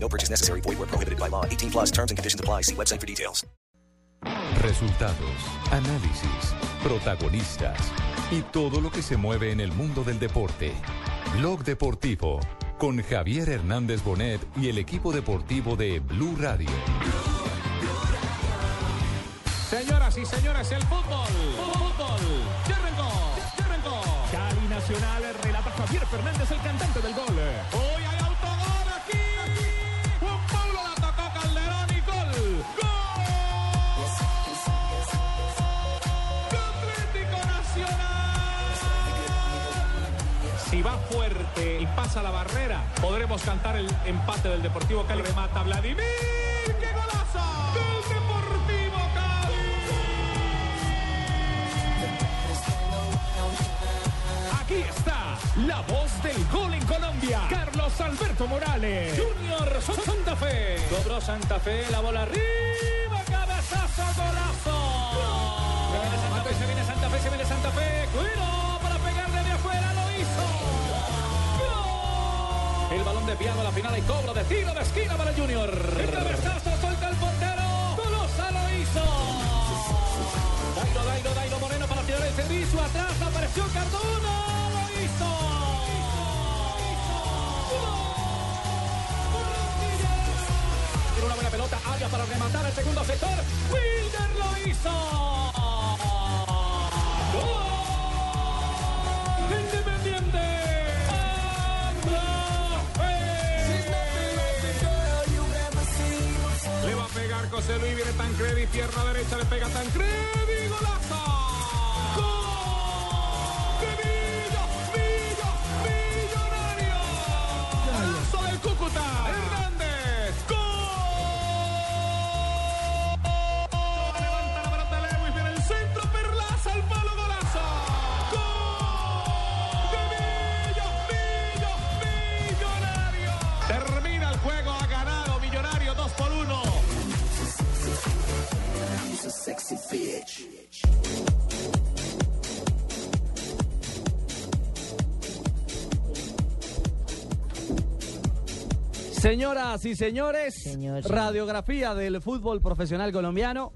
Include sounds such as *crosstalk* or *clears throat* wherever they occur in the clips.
No purchase necessary. Void where prohibited by law. 18 plus terms and conditions apply. See website for details. Resultados, análisis, protagonistas y todo lo que se mueve en el mundo del deporte. Blog Deportivo con Javier Hernández Bonet y el equipo deportivo de Blue Radio. Señoras y señores, el fútbol. Fútbol. Ya arrancó. Ya arrancó. Cali Nacional relata Javier Fernández, el cantante del gol. Pasa la barrera, podremos cantar el empate del Deportivo Cali. Remata Vladimir. ¡Qué golazo! Del Deportivo Cali. Aquí está la voz del gol en Colombia. Carlos Alberto Morales. Junior Santa Fe. Cobró Santa Fe, la bola arriba, cabezazo, golazo. Se viene Santa Fe, se viene Santa Fe, se viene Santa Fe. Cuiro balón desviado a la final y cobro de tiro de esquina para Junior. El cabezazo suelta el portero. Golosa lo hizo. Dairo, Dairo, Dairo Moreno para tirar el servicio. Atrás apareció Cardona. Lo hizo. Tiene una buena pelota. Arias para rematar el segundo sector. Wilder lo hizo. José Luis, viene Tancredi, pierna derecha, le pega Tancredi, golazo. Señoras y señores, Señor, señor. radiografía del fútbol profesional colombiano.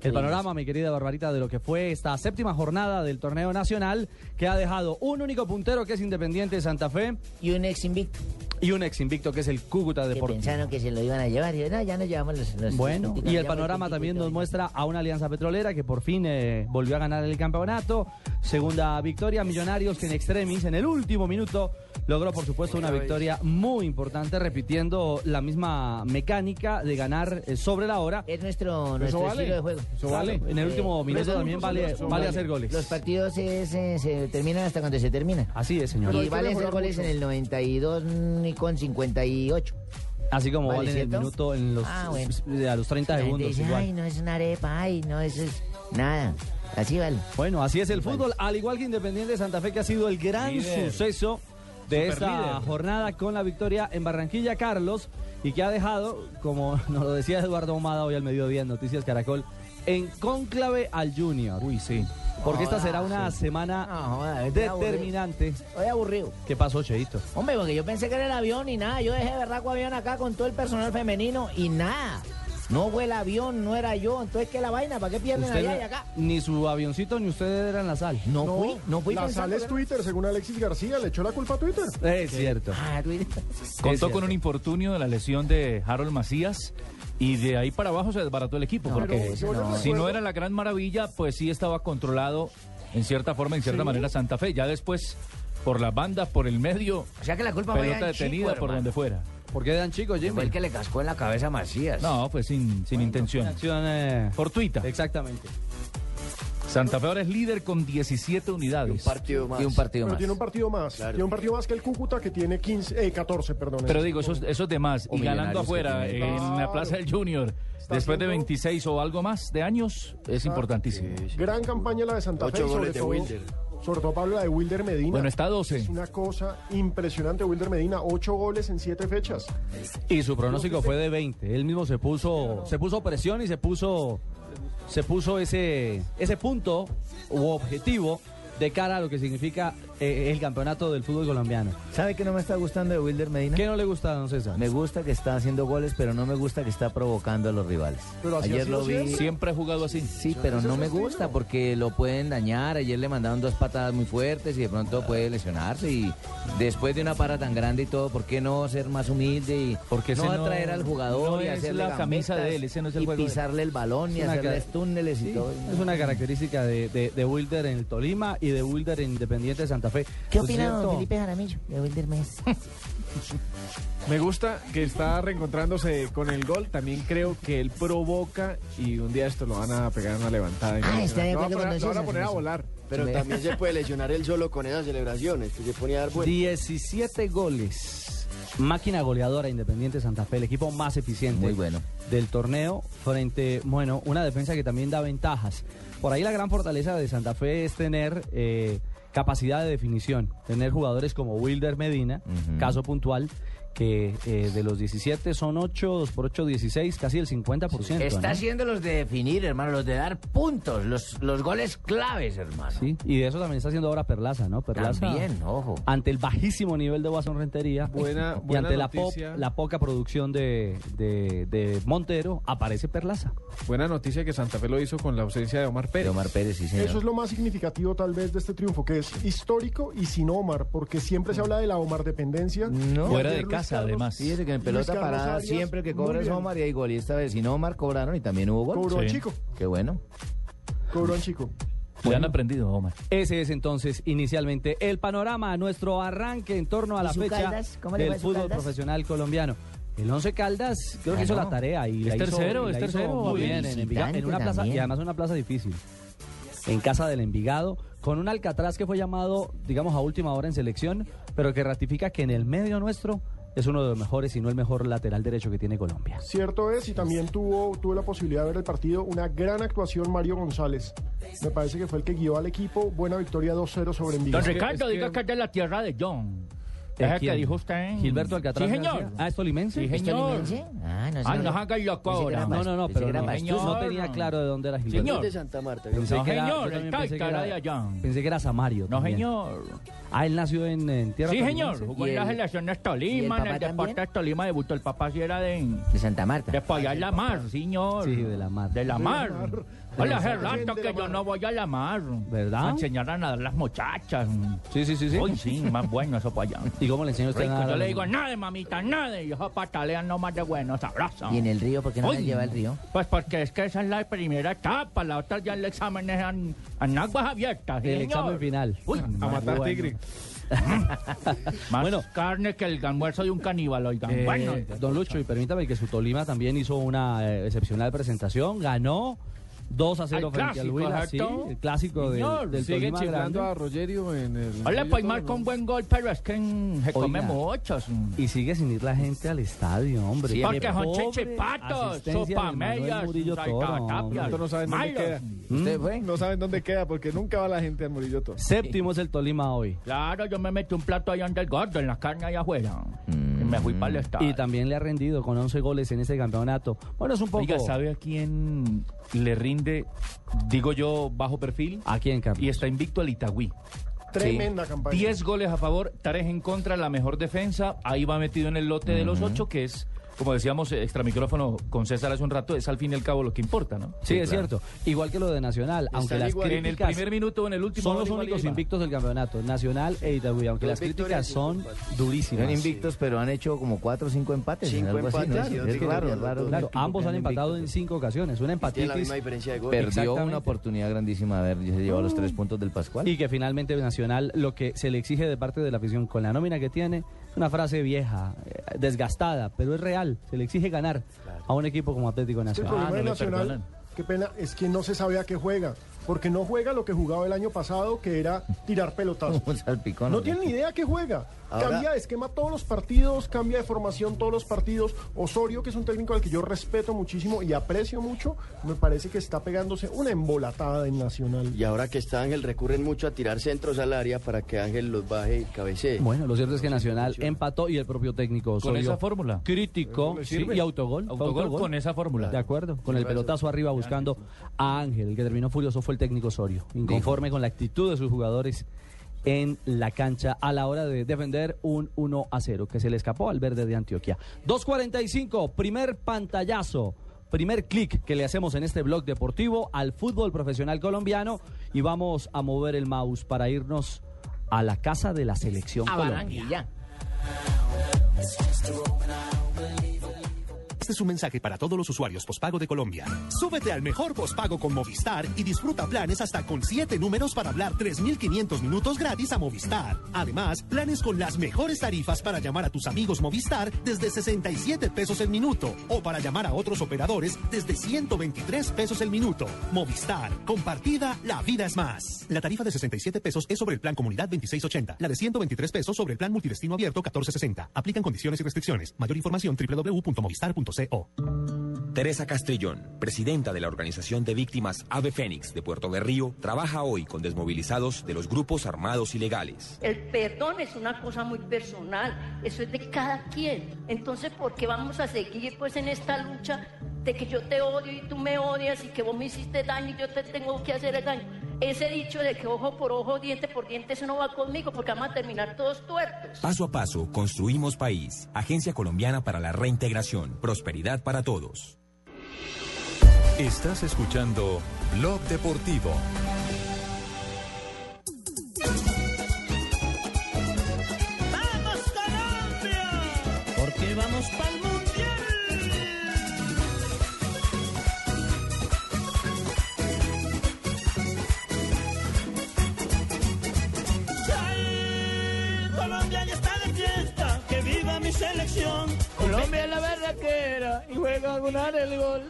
El panorama, mi querida Barbarita, de lo que fue esta séptima jornada del torneo nacional, que ha dejado un único puntero que es Independiente de Santa Fe Y un ex invicto y un ex invicto que es el Cúcuta que Deportivo. pensaron que se lo iban a llevar. Y no, ya nos llevamos los. los Bueno, los- y el panorama también nos muestra a una alianza petrolera que por fin eh, volvió a ganar el campeonato. Segunda victoria, Millonarios que en extremis, en el último minuto, logró por supuesto una victoria muy importante, repitiendo la misma mecánica de ganar eh, sobre la hora. Es nuestro, nuestro estilo de juego. Eso vale. En el último minuto también vale, vale hacer goles. Los partidos es, eh, se terminan hasta cuando se terminan. Así es, señor. Y vale hacer goles en el 92 y con 58. Así como Vale, vale en el minutos en los, Ah, bueno. a los 30 La gente segundos. dice, igual. ay, no es una arepa, ay, no, eso es nada. Así vale. Bueno, así es el fútbol, al igual que Independiente de Santa Fe, que ha sido el gran suceso de esta jornada con la victoria en Barranquilla, Carlos, y que ha dejado, como *laughs* nos lo decía Eduardo Omada hoy al mediodía en Noticias Caracol, en cónclave al Junior. Uy, sí. Porque esta será una semana No, joda, determinante. Estoy aburrido. ¿Qué pasó, Cheito? Hombre, porque yo pensé que era el avión y nada. Yo dejé berraco avión acá con todo el personal femenino y nada. No fue el avión, no era yo. Entonces, ¿qué la vaina? ¿Para qué pierden Usted allá y no- acá? ni su avioncito ni usted eran la sal. No, fui, no fui La pensando sal es que- Twitter, según Alexis García, le echó la culpa a Twitter. Es cierto. Ah, Twitter. Contó cierto. con un infortunio de la lesión de Harold Macías y de ahí para abajo se desbarató el equipo. No, porque no si no era la gran maravilla, pues sí estaba controlado en cierta forma, en cierta manera Santa Fe. Ya después, por las bandas, por el medio, O sea que la culpa fue pelota de Chico, detenida por donde fuera. ¿Por qué dan chicos, Jimmy? Fue el que le cascó en la cabeza a Macías. No, pues sin, sin intención. Acción, eh, Fortuita. Exactamente. Santa Fe ahora es líder con 17 unidades. partido más. Y un partido Pero más. tiene un partido más. Claro. Tiene un partido más que el Cúcuta que tiene 15, eh, 14, perdón. Pero Es- digo, esos, esos demás, O y ganando afuera en la. Plaza del Junior, después de haciendo- 26 o algo más de años, es importantísimo. Gran campaña la de Santa Ocho Fe. y sobre goles de todo- Wilder. Sobre todo Pablo, la de Wilder Medina. Bueno, está a 12. Es una cosa impresionante. Wilder Medina, 8 goles en 7 fechas. Y su pronóstico fue de 20. Él mismo se puso, se puso presión y se puso, se puso ese, ese punto u objetivo de cara a lo que significa eh, el campeonato del fútbol colombiano. ¿Sabe que no me está gustando de Wilder Medina? ¿Qué no le gusta, don César? Me gusta que está haciendo goles, pero no me gusta que está provocando a los rivales. Pero así Ayer lo vi. siempre. Siempre ha jugado así. Sí, pero no me gusta porque lo pueden dañar. Ayer le mandaron dos patadas muy fuertes y de pronto puede lesionarse. Y después de una para tan grande y todo, ¿por qué no ser más humilde y Porque no atraer al jugador no y es hacerle la camisa de él, ese no es el y juego de él. pisarle el balón y ca- túneles y todo? es una característica de, de, de Wilder en el Tolima y de Wilder en Independiente de Santa Fe. ¿Qué Por opina don cierto, Felipe Jaramillo de Wilder Medina? Me gusta que está reencontrándose con el gol. También creo que él provoca y un día esto lo van a pegar una levantada. Ah, está de lo van a acuerdo con Lo van a poner a volar. Pero también se puede *laughs* lesionar él solo con esas celebraciones, que se ponía a dar vueltas. 17 goles. Máquina goleadora Independiente Santa Fe, el equipo más eficiente Muy bueno. del torneo frente, bueno, una defensa que también da ventajas. Por ahí la gran fortaleza de Santa Fe es tener eh, capacidad de definición, tener jugadores como Wilder Medina, caso puntual, que eh, de los 17 son 8, 2 por 8, 16, casi el 50%. Está ¿no? haciendo los de definir, hermano, los de dar puntos, los, los goles claves, hermano. Sí, y de eso también está haciendo ahora Perlaza, ¿no? Perlaza. También, ojo. ante el bajísimo nivel de Watson Rentería Buena- y buena ante la, po- la poca producción de, de- de Montero, aparece Perlaza. Buena noticia que Santa Fe lo hizo con la ausencia de Omar Pérez. De Omar Pérez, sí, señor. Eso es lo más significativo tal vez de este triunfo, que es histórico y sin Omar, porque siempre se habla de la Omar dependencia. No. Fuera de Luis casa, Carlos además. Fíjese que en pelota Carlos parada Arias, siempre que cobra es. Omar y hay gol. Y esta vez sin Omar cobraron y también hubo gol. Cobró Sí. a Chico, Qué bueno. cobró a Chico. Le han aprendido, Omar. Ese es entonces inicialmente el panorama, nuestro arranque en torno a ¿Y la fecha Caldas? ¿Cómo le del fútbol Caldas? profesional colombiano. El Once Caldas creo que hizo Ganó. la tarea y Es la tercero, es la hizo tercero, muy bien. bien en, Envigado, en una plaza también. y además una plaza difícil. En casa del Envigado, con un Alcatraz que fue llamado, digamos, a última hora en selección, pero que ratifica que en el medio nuestro es uno de los mejores, si no el mejor lateral derecho que tiene Colombia. Cierto es, y también tuvo, tuve la posibilidad de ver el partido, una gran actuación Mario González. Me parece que fue el que guió al equipo, buena victoria 2-0 sobre Envigado. Don Ricardo, es que- diga que es de la tierra de John. ¿Eh, Es el que dijo usted. en- Gilberto Alcatraz. Sí, señor. García. Ah, ¿es tolimense? Sí, ¿Es señor. tolimense? Ah, no, Ah, no haga el loco ahora. No, no, no, pero no, no tenía claro de dónde era Gilberto. Señor. de Santa Marta. Pensé No, que era- señor, yo el también pensé que Cálcara era- de allá. Pensé que era Samario. No, también. señor. Ah, él nació en, en tierra Sí, señor. Jugó ¿Y en las el- elecciones Tolima, en el papá deporte de Tolima debutó. El papá sí era de, De Santa Marta. de por allá en la mar, señor. Sí, de la mar. De De la mar. Hola, hace rato que yo no voy a la mar. ¿Verdad? A enseñar a nadar las muchachas. Sí, sí, sí, sí. Uy, sí, más bueno eso para allá. ¿Y cómo le enseñó usted Rico, a nadar yo le digo, nada, mamita, nada. Y ellos patalean nomás de bueno, sabroso. ¿Y en el río? ¿Por qué no Uy, la lleva al río? Pues porque es que esa es la primera etapa, la otra ya el examen es en, en aguas abiertas. sí, El señor. examen final. Uy, A matar bueno. tigre. *laughs* Más Bueno. carne que el almuerzo de un caníbal, oigan. Eh, bueno, don Lucho, y permítame que su Tolima también hizo una eh, excepcional presentación, ganó 2 a 0 Al frente al clásico, Huila, sí, el clásico del, Señor, del Sigue Tolima chiflando grande. a Rogerio en el. Hola, pues marca un buen gol, pero es que mm, se come muchos. mm. Y sigue sin ir la gente al estadio, hombre. Sí, Porque son chichipatos, sopameyas, no saben dónde queda. ¿Usted fue? No saben dónde queda porque nunca va la gente al Murillo Toro. Séptimo es el Tolima hoy. Claro, yo me metí un plato allá donde el gordo, en la carne allá afuera. Mm. Y me fui para el estadio. Y también le ha rendido con 11 goles en ese campeonato. Bueno, es un poco... Oiga, ¿sabe a quién le rinde, digo yo, bajo perfil? ¿A quién, Carlos? Y está invicto al Itagüí. Tremenda campaña. 10 goles a favor, 3 en contra, la mejor defensa. Ahí va metido en el lote de los 8, que es, como decíamos, extra micrófono con César hace un rato, es al fin y al cabo lo que importa, ¿no? Sí, es cierto. Igual que lo de Nacional, aunque las igual. En el críticas primer minuto o en el último. son los únicos invictos del campeonato, Nacional e Itagüí, aunque las críticas son durísimas. Son invictos, pero han hecho como cuatro o cinco empates. Cinco algo así, ¿no? empates Es dos. Claro, equipo ambos han empatado en invicto. cinco ocasiones, una la empatitis misma diferencia de gol. Perdió una oportunidad grandísima de haber llevado los tres puntos del Pascual. y que finalmente Nacional lo que se le exige de parte de la afición con la nómina que tiene, es una frase vieja, eh, desgastada, pero es real, se le exige ganar a un equipo como Atlético Es que el Nacional. no le Nacional, qué pena, es que no se sabe a qué juega. porque no juega lo que jugaba el año pasado, que era tirar pelotazos. *laughs* No tiene ni idea que juega. Ahora- Cambia de esquema todos los partidos, cambia de formación todos los partidos. Osorio, que es un técnico al que yo respeto muchísimo y aprecio mucho, me parece que está pegándose una embolatada en Nacional. Y ahora que está Ángel, recurren mucho a tirar centros al área para que Ángel los baje y cabecee. Bueno, lo cierto es que Nacional empató y el propio técnico Con Osorio esa fórmula. Sí, sirve. y autogol. Autogol con esa fórmula. De acuerdo, con el pelotazo arriba buscando a Ángel. El que terminó furioso fue el técnico Osorio, inconforme con la actitud de sus jugadores en la cancha a la hora de defender un 1 a 0 que se le escapó al verde de Antioquia. 2.45, primer pantallazo. Primer clic que le hacemos en este blog deportivo al fútbol profesional colombiano y vamos a mover el mouse para irnos a la casa de la selección A Colombia. Barranquilla. Este es un mensaje para todos los usuarios pospago de Colombia. Súbete al mejor pospago con Movistar y disfruta planes hasta con 7 números para hablar 3.500 minutos gratis a Movistar. Además, planes con las mejores tarifas para llamar a tus amigos Movistar desde 67 pesos el minuto o para llamar a otros operadores desde 123 pesos el minuto. Movistar, compartida, la vida es más. La tarifa de 67 pesos es sobre el plan Comunidad 2680. La de 123 pesos sobre el plan Multidestino Abierto 1460. Aplican condiciones y restricciones. Mayor información Teresa Castrillón, presidenta de la Organización de Víctimas Ave Fénix de Puerto Berrío, trabaja hoy con desmovilizados de los grupos armados ilegales. El perdón es una cosa muy personal, eso es de cada quien. Entonces, ¿por qué vamos a seguir pues en esta lucha de que yo te odio y tú me odias y que vos me hiciste daño y yo te tengo que hacer el daño? Ese dicho de que ojo por ojo, diente por diente, eso no va conmigo porque vamos a terminar todos tuertos. Paso a paso, construimos país. Agencia Colombiana para la Reintegración. Prosperidad para todos. Estás escuchando Blog Deportivo. ¡Vamos Colombia! Porque vamos pa'l selección. Colombia es la berraquera y juega a ganar el gol.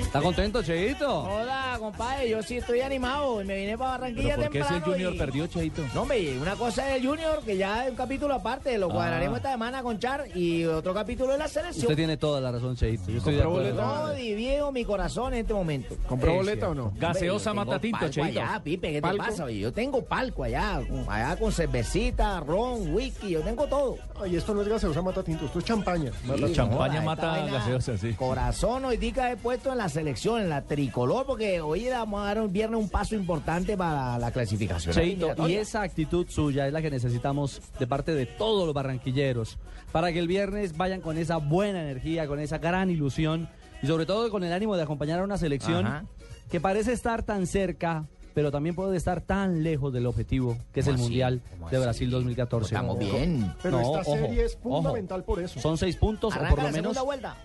¿Está contento, Cheito? Hola, compadre, yo sí estoy animado. Me vine para Barranquilla ¿Pero por qué si el temprano Junior y- perdió, Cheito? No, hombre, una cosa es el Junior, que ya es un capítulo aparte, lo Ah. cuadraremos esta semana con Char, y otro capítulo de la selección. Usted tiene toda la razón, Cheito. Yo estoy de ¿Compró acuerdo. boleta? No diviedo mi corazón en este momento. ¿Compró Es boleta o no? Gaseosa yo tengo mata tinto, palco Cheito. allá, Pipe, ¿qué ¿Palco? te pasa? Yo tengo palco allá, allá con cervecita, ron, whisky, yo tengo todo. Ay, esto no es gaseosa mata tinto, esto es champaña. Sí, champaña esta mata gaseosa, sí. Corazón hoy día he puesto en la selección, en la tricolor, porque hoy vamos a dar un viernes un paso importante para la clasificación. Cheito, y esa actitud suya es la que necesitamos de parte de todos los barranquilleros para que el viernes vayan con esa buena energía, con esa gran ilusión y sobre todo con el ánimo de acompañar a una selección Ajá. que parece estar tan cerca, pero también puede estar tan lejos del objetivo que es el. Mundial ¿Cómo de así? Brasil 2014. Estamos bien. Pero No, esta ojo, serie es ojo. fundamental por eso. Son seis puntos o por lo la menos. segunda vuelta.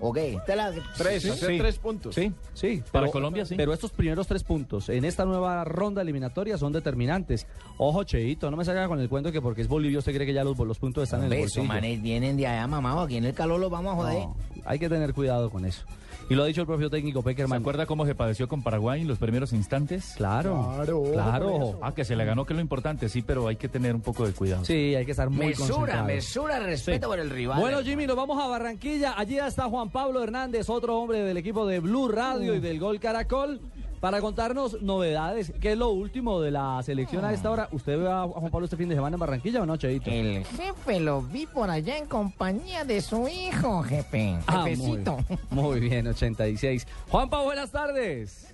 Ok, la... Tres, Sí, hacer sí. tres puntos. Sí, Sí, Para pero- Colombia, sí. Pero estos primeros tres puntos en esta nueva ronda eliminatoria son determinantes. Ojo, Cheito, no me salga con el cuento que porque es Bolivia usted cree que ya los, los puntos están en el bolsillo. manes vienen de allá, mamado. Aquí en el calor los vamos a joder. No, hay que tener cuidado con eso. Y lo ha dicho el propio técnico ¿Se Peckerman. acuerda cómo se padeció con Paraguay en los primeros instantes? Claro, Claro, claro. Ah, que se le ganó, que es lo importante, sí, pero hay que tener un poco de cuidado. Sí, hay que estar muy mesura, concentrado. mesura, respeto Sí. por el rival. Bueno, Jimmy, nos vamos a Barranquilla. Allí está Juan Pablo Hernández, otro hombre del equipo de Blue Radio y del Gol Caracol, para contarnos novedades. ¿Qué es lo último de la selección a esta hora? ¿Usted ve a Juan Pablo este fin de semana en Barranquilla o no, Cheito? El jefe lo vi por allá en compañía de su hijo, jefe. Ah, muy, Jefecito. muy bien, 86. Juan Pablo, buenas tardes.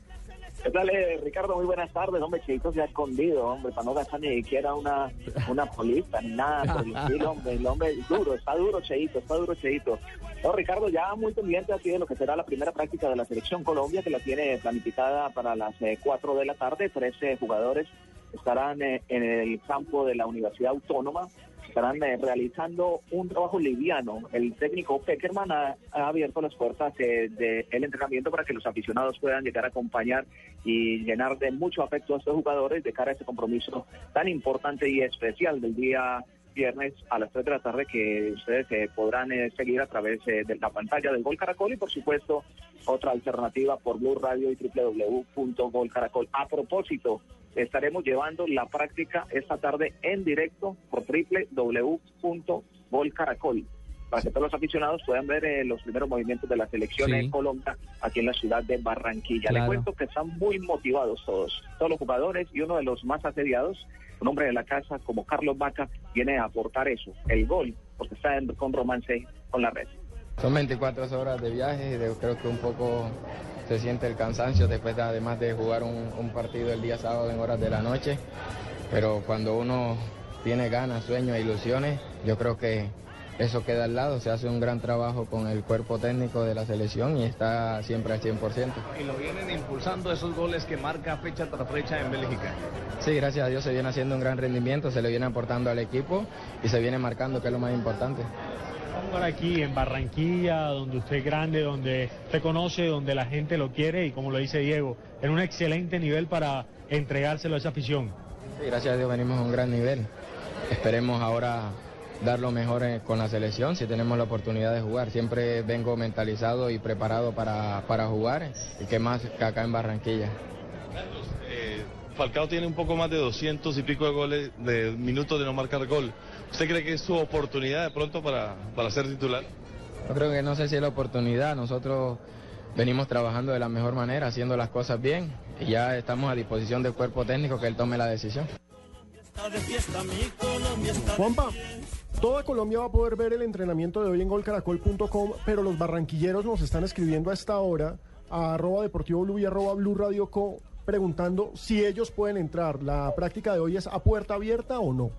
¿Qué eh, Ricardo? Muy buenas tardes. Hombre, Cheito se ha escondido, hombre, para no gastar ni siquiera una, una polita ni nada por el hombre. El hombre duro, está duro, Cheito, está duro, Cheito. No, Ricardo, ya muy pendiente así de lo que será la primera práctica de la Selección Colombia, que la tiene planificada para las eh, 4 de la tarde. 13 jugadores estarán eh, en el campo de la Universidad Autónoma estarán eh, realizando un trabajo liviano. El técnico Peckerman ha, abierto las puertas eh, del entrenamiento para que los aficionados puedan llegar a acompañar y llenar de mucho afecto a estos jugadores de cara a este compromiso tan importante y especial del día viernes a las 3 de la tarde que ustedes eh, podrán eh, seguir a través eh, de la pantalla del Gol Caracol y por supuesto otra alternativa por Blue Radio y www.golcaracol. A propósito, estaremos llevando la práctica esta tarde en directo por www.golcaracol para que todos los aficionados puedan ver eh, los primeros movimientos de la selección Sí. en Colombia aquí en la ciudad de Barranquilla. Claro. Le cuento que están muy motivados todos, todos los jugadores y uno de los más asediados, un hombre de la casa como Carlos Vaca, viene a aportar eso, el gol, porque está en- con romance con la red. Son 24 horas de viaje y de- creo que un poco se siente el cansancio después de, además de jugar un, un partido el día sábado en horas de la noche. Pero cuando uno tiene ganas, sueños e ilusiones, yo creo que eso queda al lado. Se hace un gran trabajo con el cuerpo técnico de la selección y está siempre al 100%. Y lo vienen impulsando esos goles que marca fecha tras fecha en Bélgica. Sí, gracias a Dios se viene haciendo un gran rendimiento, se le viene aportando al equipo y se viene marcando, que es lo más importante. Jugar aquí en Barranquilla, donde usted es grande, donde usted conoce, donde la gente lo quiere y como lo dice Diego, en un excelente nivel para entregárselo a esa afición. Sí, gracias a Dios venimos a un gran nivel. Esperemos ahora dar lo mejor eh, con la selección si tenemos la oportunidad de jugar. Siempre vengo mentalizado y preparado para, para jugar y que más que acá en Barranquilla. Eh, Falcao tiene un poco más de 200 y pico de goles, de minutos de no marcar gol. ¿Usted cree que es su oportunidad de pronto para, para ser titular? Yo creo que no sé si es la oportunidad. Nosotros venimos trabajando de la mejor manera, haciendo las cosas bien y ya estamos a disposición del cuerpo técnico que él tome la decisión. Juanpa, toda Colombia va a poder ver el entrenamiento de hoy en golcaracol.com, pero los barranquilleros nos están escribiendo a esta hora a arroba deportivo y arroba blue radio co preguntando si ellos pueden entrar. ¿La práctica de hoy es a puerta abierta o no?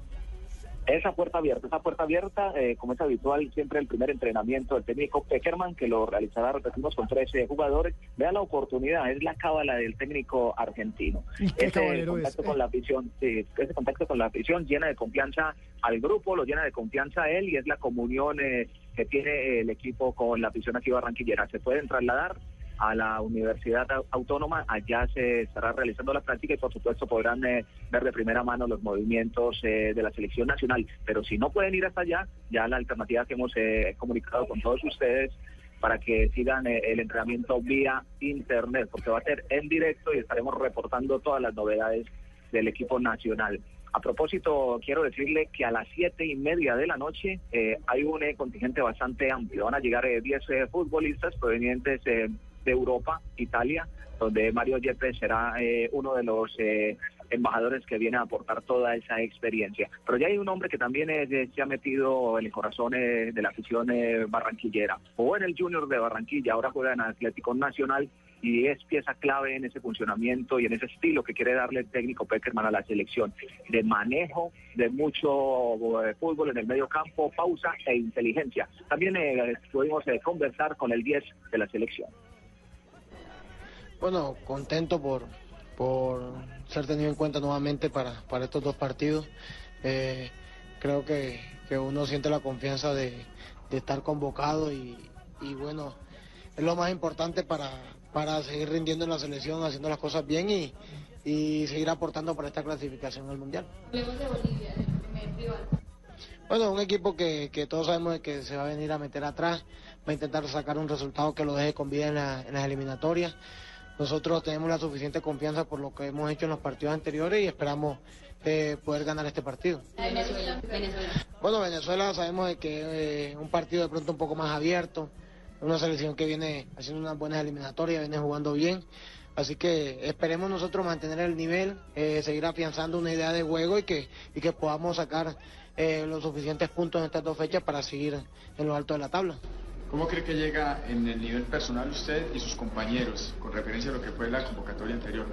Esa puerta abierta, esa puerta abierta, eh, como es habitual, siempre el primer entrenamiento del técnico Peckerman, que lo realizará, repetimos, con 13 jugadores. Vea la oportunidad, es la cábala del técnico argentino. Ese es, contacto eh. con la afición, sí, ese contacto con la afición llena de confianza al grupo, lo llena de confianza a él y es la comunión eh, que tiene el equipo con la afición aquí barranquillera. Se pueden trasladar a la Universidad Au- Autónoma. Allá se estará realizando la práctica y por supuesto podrán eh, ver de primera mano los movimientos eh, de la selección nacional. Pero si no pueden ir hasta allá, ya la alternativa que hemos eh, comunicado con todos ustedes para que sigan eh, el entrenamiento vía internet, porque va a ser en directo y estaremos reportando todas las novedades del equipo nacional. A propósito, quiero decirle que a las siete y media de la noche eh, hay un eh, contingente bastante amplio. Van a llegar eh, 10 eh, futbolistas provenientes eh, de Europa, Italia, donde Mario Yepes será eh, uno de los eh, embajadores que viene a aportar toda esa experiencia. Pero ya hay un hombre que también eh, se ha metido en el corazón eh, de la afición eh, barranquillera. Jugó en el Junior de Barranquilla, ahora juega en Atlético Nacional y es pieza clave en ese funcionamiento y en ese estilo que quiere darle el técnico Peckerman a la selección, de manejo, de mucho eh, fútbol en el medio campo, pausa e inteligencia. También eh, pudimos eh, conversar con el 10 de la selección. Bueno, contento por, por ser tenido en cuenta nuevamente para, para estos dos partidos. Eh, creo que, que uno siente la confianza de, de estar convocado y, y bueno, es lo más importante para, para seguir rindiendo en la selección, haciendo las cosas bien y, y seguir aportando para esta clasificación al Mundial. Bueno, un equipo que, que todos sabemos que se va a venir a meter atrás, va a intentar sacar un resultado que lo deje con vida en, la- en las eliminatorias. Nosotros tenemos la suficiente confianza por lo que hemos hecho en los partidos anteriores y esperamos eh, poder ganar este partido. Bueno, Venezuela sabemos de que es un partido de pronto un poco más abierto, una selección que viene haciendo unas buenas eliminatorias, viene jugando bien. Así que esperemos nosotros mantener el nivel, eh, seguir afianzando una idea de juego y que, y que podamos sacar eh, los suficientes puntos en estas dos fechas para seguir en lo alto de la tabla. ¿Cómo cree que llega en el nivel personal usted y sus compañeros con referencia a lo que fue la convocatoria anterior?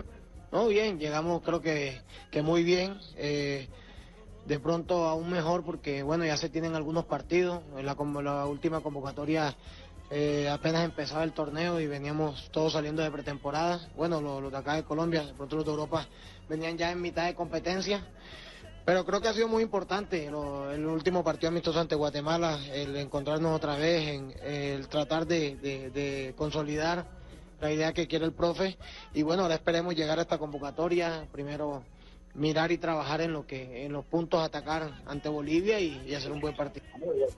No, bien, llegamos creo que, que muy bien. eh, de pronto aún mejor porque, bueno, ya se tienen algunos partidos. La, la última convocatoria eh, apenas empezaba el torneo y veníamos todos saliendo de pretemporada. Bueno, los, los de acá de Colombia, de pronto los de Europa venían ya en mitad de competencia. Pero creo que ha sido muy importante lo- el último partido amistoso ante Guatemala, el encontrarnos otra vez, en, el tratar de, de- de consolidar la idea que quiere el profe. Y bueno, ahora esperemos llegar a esta convocatoria, primero mirar y trabajar en lo que en los puntos atacar ante Bolivia y, hacer un buen partido.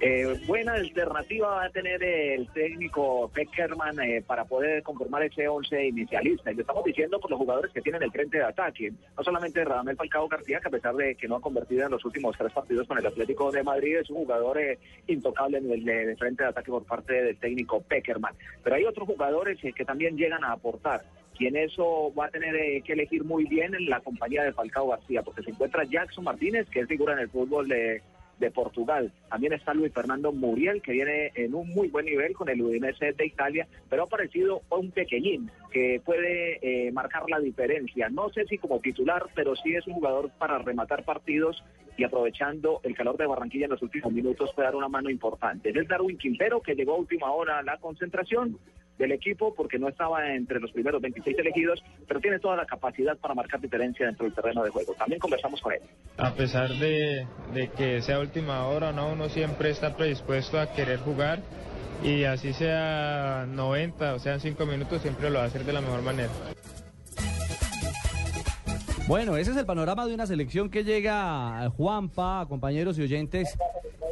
Eh, buena alternativa va a tener el técnico Peckerman eh, para poder conformar ese 11 inicialista. Y lo estamos diciendo por los jugadores que tienen el frente de ataque. No solamente Radamel Falcao García, que a pesar de que no ha convertido en los últimos tres partidos con el Atlético de Madrid, es un jugador eh, intocable en el de, de frente de ataque por parte del técnico Peckerman. Pero hay otros jugadores eh, que también llegan a aportar. Y en eso va a tener eh, que elegir muy bien en la compañía de Falcao García, porque se encuentra Jackson Martínez, que es figura en el fútbol de, de Portugal. También está Luis Fernando Muriel, que viene en un muy buen nivel con el Udinese de Italia, pero ha aparecido un pequeñín que puede eh, marcar la diferencia. No sé si como titular, pero sí es un jugador para rematar partidos y aprovechando el calor de Barranquilla en los últimos minutos puede dar una mano importante. Es Darwin Quintero, que llegó a última hora a la concentración del equipo porque no estaba entre los primeros 26 elegidos, pero tiene toda la capacidad para marcar diferencia dentro del terreno de juego. También conversamos con él. A pesar de, de que sea última hora, ¿no? uno siempre está predispuesto a querer jugar y así sea 90 o sean 5 minutos, siempre lo va a hacer de la mejor manera. Bueno, ese es el panorama de una selección que llega, eh, Juanpa, compañeros y oyentes,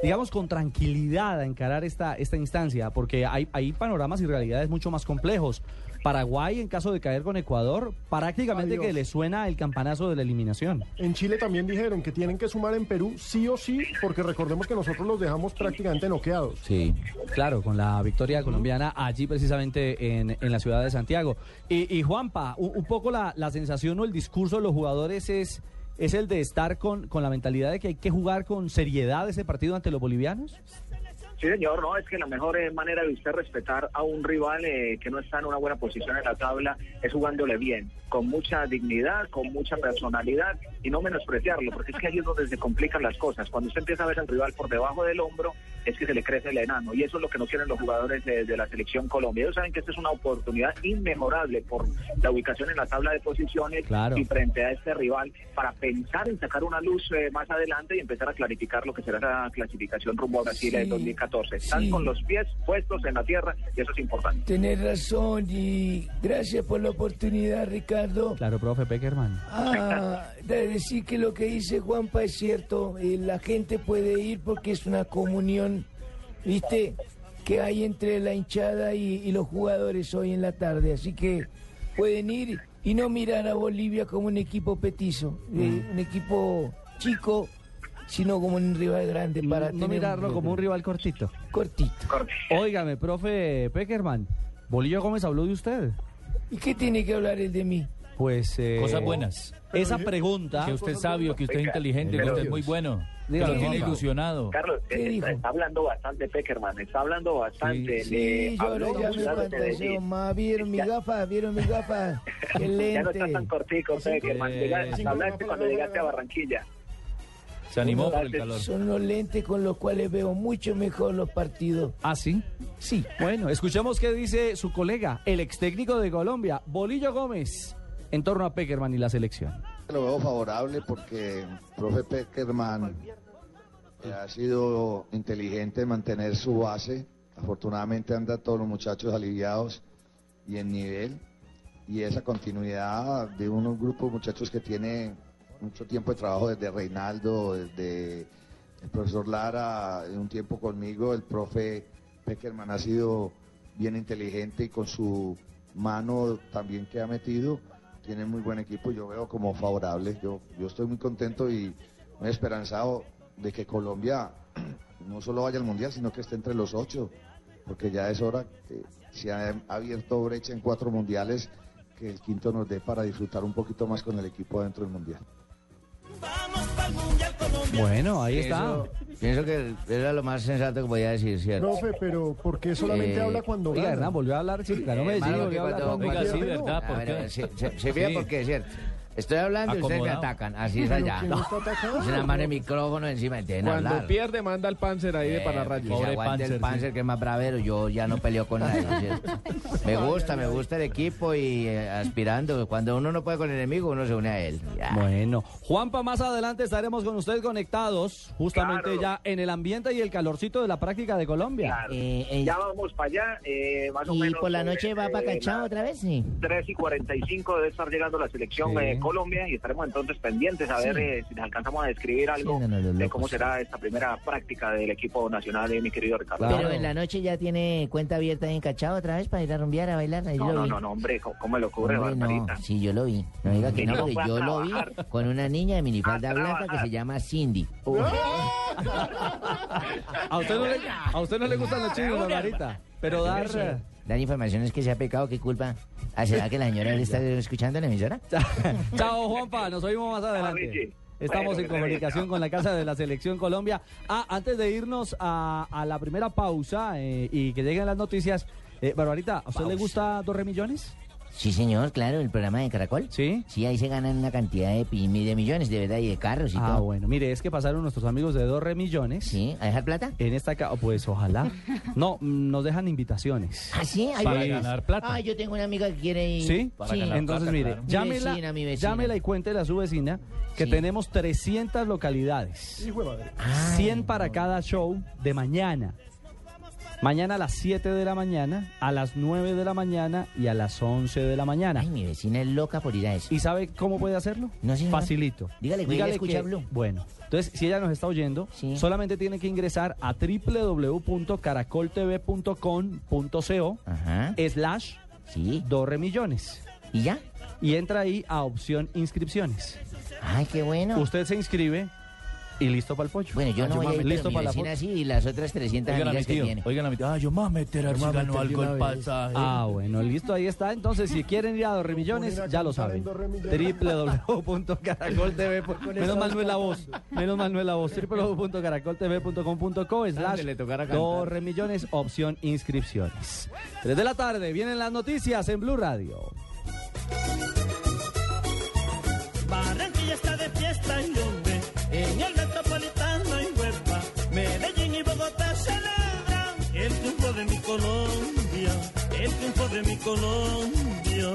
digamos, con tranquilidad a encarar esta, esta instancia, porque hay, hay panoramas y realidades mucho más complejos. Paraguay, en caso de caer con Ecuador, prácticamente Adiós. que le suena el campanazo de la eliminación. En Chile también dijeron que tienen que sumar en Perú sí o sí, porque recordemos que nosotros los dejamos prácticamente noqueados. Sí, claro, con la victoria colombiana allí precisamente en, en la ciudad de Santiago. Y, y Juanpa, un, un poco la, la sensación o el discurso de los jugadores es, es el de estar con, con la mentalidad de que hay que jugar con seriedad ese partido ante los bolivianos. Sí, señor, no, es que la mejor eh, manera de usted respetar a un rival eh, que no está en una buena posición en la tabla es jugándole bien, con mucha dignidad, con mucha personalidad y no menospreciarlo, porque es que ahí es donde se complican las cosas. Cuando usted empieza a ver al rival por debajo del hombro, es que se le crece el enano y eso es lo que no quieren los jugadores de, de la selección Colombia. Ellos saben que esta es una oportunidad inmejorable por la ubicación en la tabla de posiciones Claro. y frente a este rival para pensar en sacar una luz eh, más adelante y empezar a clarificar lo que será la clasificación rumbo a Brasil en 2014. Están sí. con los pies puestos en la tierra y eso es importante. Tenés razón y gracias por la oportunidad, Ricardo. Claro, profe Peckerman. Ah, de decir que lo que dice Juanpa es cierto. eh, la gente puede ir porque es una comunión, ¿viste? Que hay entre la hinchada y, y los jugadores hoy en la tarde. Así que pueden ir y no mirar a Bolivia como un equipo petizo, eh, un equipo chico, sino como un rival grande para No tener mirarlo un- como un rival cortito. Cortito. Óigame, profe Peckerman, Bolillo Gómez habló de usted. ¿Y qué tiene que hablar él de mí? Pues. eh, Cosas buenas. Esa pregunta. Que usted es sabio, que usted es inteligente, que usted es muy bueno. Que lo tiene ilusionado. Carlos, eh, está hablando bastante Peckerman, está hablando bastante. Sí, le habló ahora ya me de más. ¿Vieron mi gafa? ¿Vieron mi gafa? *laughs* Qué Ya no está tan cortico, Peckerman. Hablaste cuando llegaste a Barranquilla. Se animó por el calor. Son los lentes con los cuales veo mucho mejor los partidos. ¿Ah, sí? Sí. Bueno, escuchemos qué dice su colega, el ex técnico de Colombia, Bolillo Gómez, en torno a Peckerman y la selección. Lo veo favorable porque el profe Peckerman eh, ha sido inteligente en mantener su base. Afortunadamente anda todos los muchachos aliviados y en nivel. Y esa continuidad de unos grupos de muchachos que tiene mucho tiempo de trabajo desde Reinaldo, desde el profesor Lara, un tiempo conmigo, el profe Peckerman ha sido bien inteligente y con su mano también que ha metido, tiene muy buen equipo, yo veo como favorable, yo, yo estoy muy contento y muy esperanzado de que Colombia *clears throat* no solo vaya al Mundial, sino que esté entre los ocho, porque ya es hora que se ha abierto brecha en cuatro mundiales, que el quinto nos dé para disfrutar un poquito más con el equipo dentro del Mundial. Bueno, ahí está. Eso- pienso que era lo más sensato que podía decir, ¿cierto? Profe, pero ¿por qué solamente Eh, habla cuando Oiga, gana? Hernán, volvió a hablar, sí, ganó Medellín, Hermano, volvió a hablar cuando- cuando oiga, sí, ¿no? ¿verdad? Ah, Bueno, qué? se, se, se fija Sí. porque es cierto. Estoy hablando y ustedes me atacan. Así es allá. Es una mano de micrófono encima y tienen que Cuando hablar. pierde, manda al Panzer ahí de Eh, pararrayos. que se aguante el Panzer, que es más bravero. Yo ya no peleo con nadie. *laughs* Me gusta, me gusta el equipo y eh, aspirando. Cuando uno no puede con el enemigo, uno se une a él. Ya. Bueno, Juanpa, más adelante estaremos con usted conectados, justamente Claro. ya en el ambiente y el calorcito de la práctica de Colombia. Claro. ya vamos para allá, eh, más o ¿Y menos. por la eh, noche va para eh, Cachao otra vez? Sí. 3 y 45 debe estar llegando la selección Sí. Eh, Colombia y estaremos entonces pendientes a ver eh, si nos alcanzamos a describir algo no, no, los de cómo será esta primera práctica del equipo nacional de mi querido Ricardo. Pero en la noche ya tiene cuenta abierta en Cachao otra vez para ir a rumbear, a bailar. Ahí No, lo no, vi. no, no, hombre, ¿cómo, le ocurre, Hombre, no, Barbarita? sí, yo lo vi. No diga que no, porque yo lo vi con una niña de minifalda blanca que se llama Cindy. ¿A usted no le, a usted no le gustan los chinos, Barbarita? Pero dar... Dar informaciones que sea pecado, qué culpa. Ah, ¿Será que la señora le está escuchando la emisora? *laughs* Chao, Juanpa, nos oímos más adelante. Estamos Bueno, en comunicación con la Casa de la Selección Colombia. Ah, antes de irnos a, a la primera pausa eh, y que lleguen las noticias, eh, Barbarita, ¿a usted le gusta dos remillones? Sí, señor, claro, el programa de Caracol. Sí. Sí, ahí se ganan una cantidad de, pi- de millones, de verdad, y de carros y Ah, todo. bueno, mire, es que pasaron nuestros amigos de dos remillones. Sí, ¿a dejar plata? En esta ca- pues ojalá. No, mm, nos dejan invitaciones. ¿Ah, sí? Ahí Para voy. ganar plata. Ah, yo tengo una amiga que quiere ir. ¿Sí? Entonces, mire, Mi llámela, vecina, mi vecina. llámela y cuéntele a su vecina que Sí. tenemos 300 localidades. Madre. 100 para cada show de mañana. Mañana a las 7 de la mañana, a las 9 de la mañana y a las 11 de la mañana. Ay, mi vecina es loca por ir a eso. ¿Y sabe cómo puede hacerlo? No, señor. Facilito. Dígale escucha que- Blue. Bueno, entonces, si ella nos está oyendo, solamente tiene que ingresar a www.caracoltv.com.co slash sí. dos remillones. ¿Y ya? Y entra ahí a opción inscripciones. Ay, qué bueno. Usted se inscribe y listo para el pollo. Bueno, yo no voy a ir, listo para la vecina sí y las otras 300 Oigan a mi amigas que tío, tiene. oigan a mi tío. Ah, yo me voy a meter a si gano algo el pasaje. Ah, bueno, listo, ahí está. Entonces, si quieren ir a dos remillones, ya lo saben. www.caracoltv. *laughs* Menos mal no es la voz. Menos mal no es la voz. www.caracoltv.com.co slash dos remillones, opción inscripciones. Tres de la tarde, vienen las noticias en Blue Radio. Barranquilla está de fiesta hombre, en el Colombia, el triunfo de mi Colombia.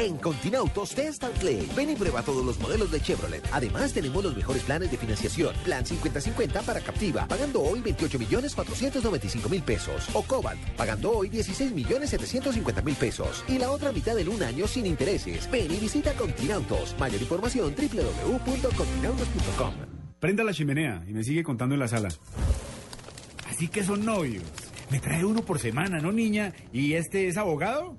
En Continautos Test and. Ven y prueba todos los modelos de Chevrolet. Además, tenemos los mejores planes de financiación. Plan 50-50 para Captiva, pagando hoy 28 millones 495 mil pesos. O Cobalt, pagando hoy 16 millones 750 mil pesos. Y la otra mitad en un año sin intereses. Ven y visita Continautos. Mayor información www.continautos.com. Prenda la chimenea y me sigue contando en la sala. Así que son novios. Me trae uno por semana, ¿no, niña? ¿Y este es abogado?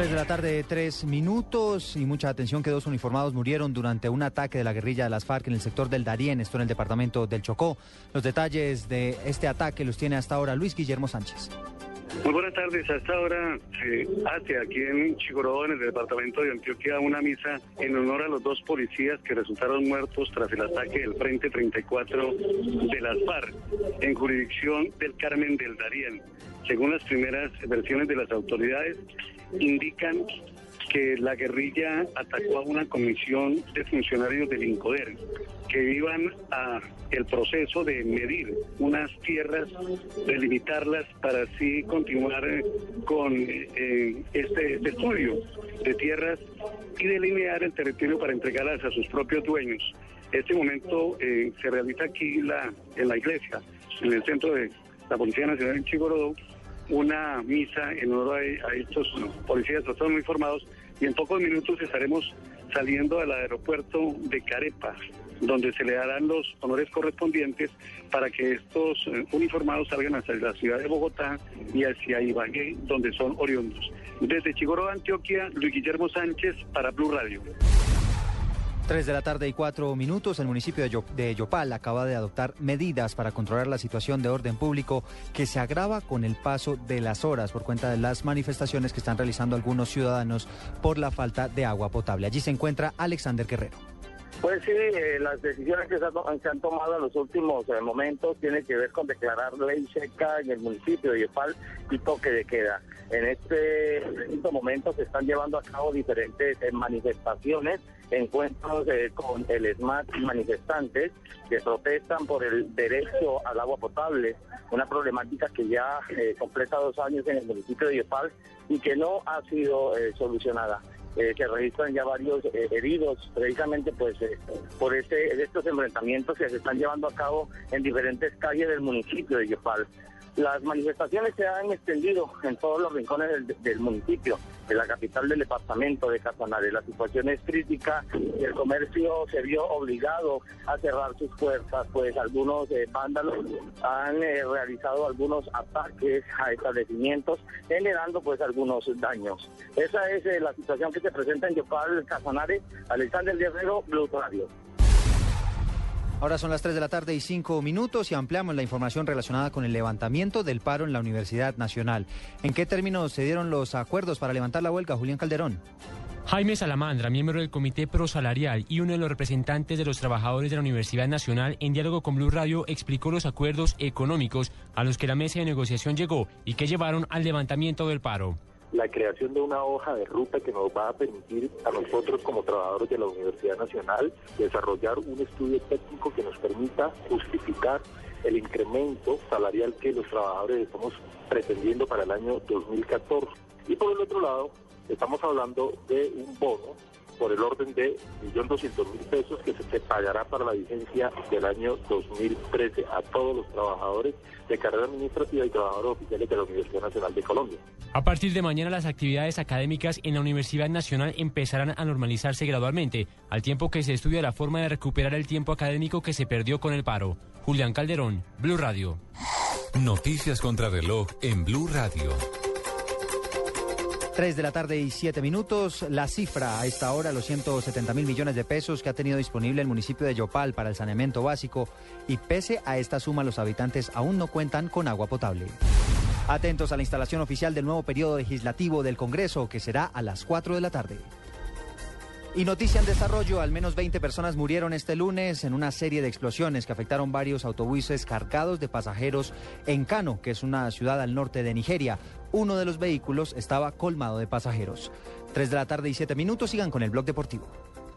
3 de la tarde, tres minutos y mucha atención que dos uniformados murieron durante un ataque de la guerrilla de las FARC en el sector del Darién, esto en el departamento del Chocó. Los detalles de este ataque los tiene hasta ahora Luis Guillermo Sánchez. Muy buenas tardes. A esta hora se hace aquí en Chigorodó, en el departamento de Antioquia, una misa en honor a los dos policías que resultaron muertos tras el ataque del Frente 34 de las FARC en jurisdicción del Carmen del Darién. Según las primeras versiones de las autoridades, indican que la guerrilla atacó a una comisión de funcionarios del INCODER que iban a el proceso de medir unas tierras, delimitarlas para así continuar con este, este estudio de tierras y delinear el territorio para entregarlas a sus propios dueños. Este momento eh, se realiza aquí en la iglesia, en el centro de la Policía Nacional en Chigorodó, una misa en honor a, estos policías están muy formados y en pocos minutos estaremos saliendo del aeropuerto de Carepa donde se le darán los honores correspondientes para que estos eh, uniformados salgan hacia la ciudad de Bogotá y hacia Ibagué, donde son oriundos. Desde Chigoro, Antioquia, Luis Guillermo Sánchez para Blue Radio. 3 de la tarde y 4 minutos, el municipio de, Yo- de Yopal acaba de adoptar medidas para controlar la situación de orden público que se agrava con el paso de las horas por cuenta de las manifestaciones que están realizando algunos ciudadanos por la falta de agua potable. Allí se encuentra Alexander Guerrero. Pues sí, eh, las decisiones que se, han tomado en los últimos eh, momentos tienen que ver con declarar ley seca en el municipio de Yopal y toque de queda. En este momento se están llevando a cabo diferentes eh, manifestaciones, encuentros eh, con el SMAT y manifestantes que protestan por el derecho al agua potable, una problemática que ya eh, completa dos años en el municipio de Yopal y que no ha sido eh, solucionada eh, se registran ya varios eh, heridos precisamente pues por este, estos enfrentamientos que se están llevando a cabo en diferentes calles del municipio de Yopal. Las manifestaciones se han extendido en todos los rincones del, municipio, de la capital del departamento de Casanare. La situación es crítica el comercio se vio obligado a cerrar sus puertas, pues algunos eh, vándalos han eh, realizado algunos ataques a establecimientos, generando pues algunos daños. Esa es eh, la situación que se presenta en Yopal, Casanare. Alexander Guerrero, Blue Radio. Ahora son las 3 de la tarde y 5 minutos y ampliamos la información relacionada con el levantamiento del paro en la Universidad Nacional. ¿En qué términos se dieron los acuerdos para levantar la huelga, Julián Calderón? Jaime Salamandra, miembro del Comité Prosalarial y uno de los representantes de los trabajadores de la Universidad Nacional, en diálogo con Blue Radio, explicó los acuerdos económicos a los que la mesa de negociación llegó y que llevaron al levantamiento del paro. La creación de una hoja de ruta que nos va a permitir a nosotros como trabajadores de la Universidad Nacional desarrollar un estudio técnico que nos permita justificar el incremento salarial que los trabajadores estamos pretendiendo para el año 2014. Y por el otro lado, estamos hablando de un bono por el orden de 1.200.000 pesos que se, se pagará para la vigencia del año 2013 a todos los trabajadores de carrera administrativa y trabajadores oficiales de la Universidad Nacional de Colombia. A partir de mañana las actividades académicas en la Universidad Nacional empezarán a normalizarse gradualmente, al tiempo que se estudia la forma de recuperar el tiempo académico que se perdió con el paro. Julián Calderón, Blue Radio. Noticias contra reloj en Blue Radio. 3 de la tarde y 7 minutos. La cifra a esta hora, los 170 mil millones de pesos que ha tenido disponible el municipio de Yopal para el saneamiento básico. Y pese a esta suma, los habitantes aún no cuentan con agua potable. Atentos a la instalación oficial del nuevo periodo legislativo del Congreso, que será a las 4 de la tarde. Y noticia en desarrollo, al menos 20 personas murieron este lunes en una serie de explosiones que afectaron varios autobuses cargados de pasajeros en Kano, que es una ciudad al norte de Nigeria. Uno de los vehículos estaba colmado de pasajeros. 3 de la tarde y 7 minutos, sigan con el blog deportivo.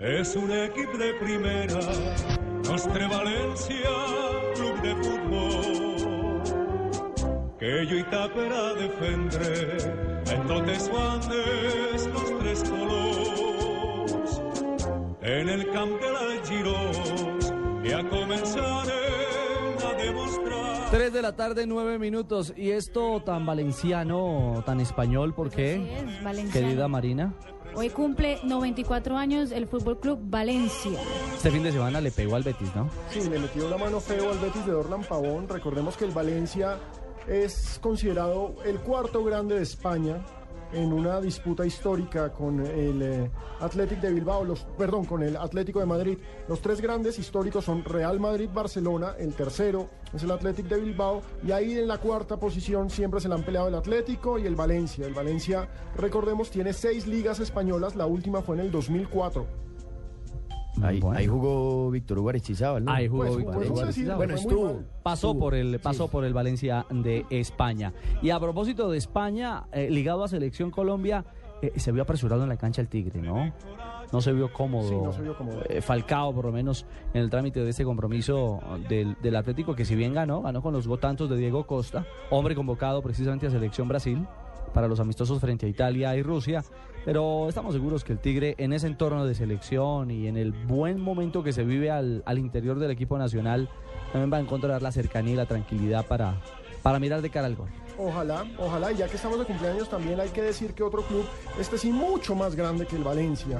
Es un equipo de primera, Nostre Valencia, club de fútbol, que yo y tapera defendre, en totes bandes los tres colors, en el camp de la Giros, y a comenzar a demostrar. 3 de la tarde, 9 minutos. ¿Y esto tan valenciano, tan español, por qué? es, valenciano. Querida Marina. Hoy cumple 94 años el Fútbol Club Valencia. Este fin de semana le pegó al Betis, ¿no? Sí, le metió la mano feo al Betis de Dorlan Pavón. Recordemos que el Valencia es considerado el cuarto grande de España en una disputa histórica con el eh, de Bilbao, los, perdón, con el Atlético de Madrid. Los tres grandes históricos son Real Madrid-Barcelona, el tercero es el Athletic de Bilbao, y ahí en la cuarta posición siempre se le han peleado el Atlético y el Valencia. El Valencia, recordemos, tiene seis ligas españolas, la última fue en el 2004. Ahí, ahí jugó Víctor Hugo Aristizábal, ¿no? Ahí jugó Pues, Víctor Hugo sí, Bueno, estuvo. Pasó por el sí. pasó por el Valencia de España. Y a propósito de España, eh, ligado a selección Colombia, eh, se vio apresurado en la cancha el Tigre, ¿no? No se vio cómodo. Sí, no se vio cómodo. Eh, Falcao, por lo menos, en el trámite de este compromiso del, del Atlético, que si bien ganó, ganó con los tantos de Diego Costa, hombre convocado precisamente a selección Brasil para los amistosos frente a Italia y Rusia. Pero estamos seguros que el Tigre en ese entorno de selección y en el buen momento que se vive al, al interior del equipo nacional, también va a encontrar la cercanía y la tranquilidad para, para mirar de cara al gol. Ojalá, ojalá, y ya que estamos de cumpleaños también hay que decir que otro club, este sí mucho más grande que el Valencia,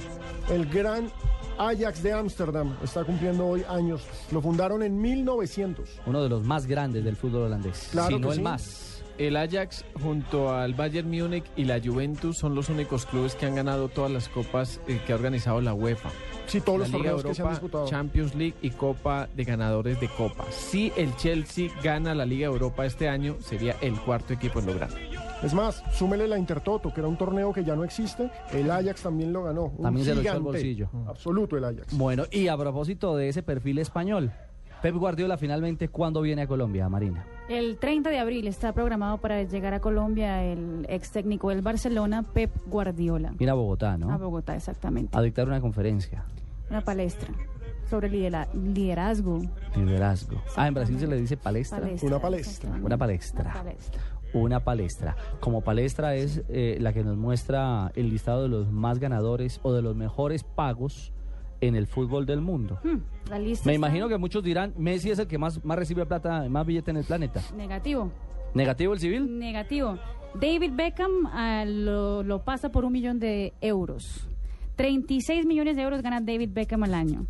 el gran Ajax de Ámsterdam, está cumpliendo hoy años. Lo fundaron en 1900. Uno de los más grandes del fútbol holandés, Claro si no el sí. más. El Ajax junto al Bayern Múnich y la Juventus son los únicos clubes que han ganado todas las copas eh, que ha organizado la UEFA. Sí, todos la los Liga torneos que se han Europa, disputado. Champions League y Copa de Ganadores de Copa. Si el Chelsea gana la Liga Europa este año, sería el cuarto equipo en lograrlo. Es más, súmele la Intertoto, que era un torneo que ya no existe. El Ajax también lo ganó. Un También se lo echó al bolsillo. Absoluto el Ajax. Bueno, y a propósito de ese perfil español, Pep Guardiola finalmente, ¿cuándo viene a Colombia, Marina? El 30 de abril está programado para llegar a Colombia el ex técnico del Barcelona, Pep Guardiola. Viene a Bogotá, ¿no? A Bogotá, exactamente. A dictar una conferencia. Una palestra sobre lidera- liderazgo. Liderazgo. Ah, en Brasil se le dice palestra. Palestra, Una palestra. Una palestra. Una palestra. Una palestra. Como palestra es eh, la que nos muestra el listado de los más ganadores o de los mejores pagos en el fútbol del mundo. Hmm, la lista Me está imagino que muchos dirán, Messi es el que más, más recibe plata, más billete en el planeta. Negativo. ¿Negativo el civil? Negativo. David Beckham ah, lo, lo pasa por un millón de euros. 36 millones de euros gana David Beckham al año.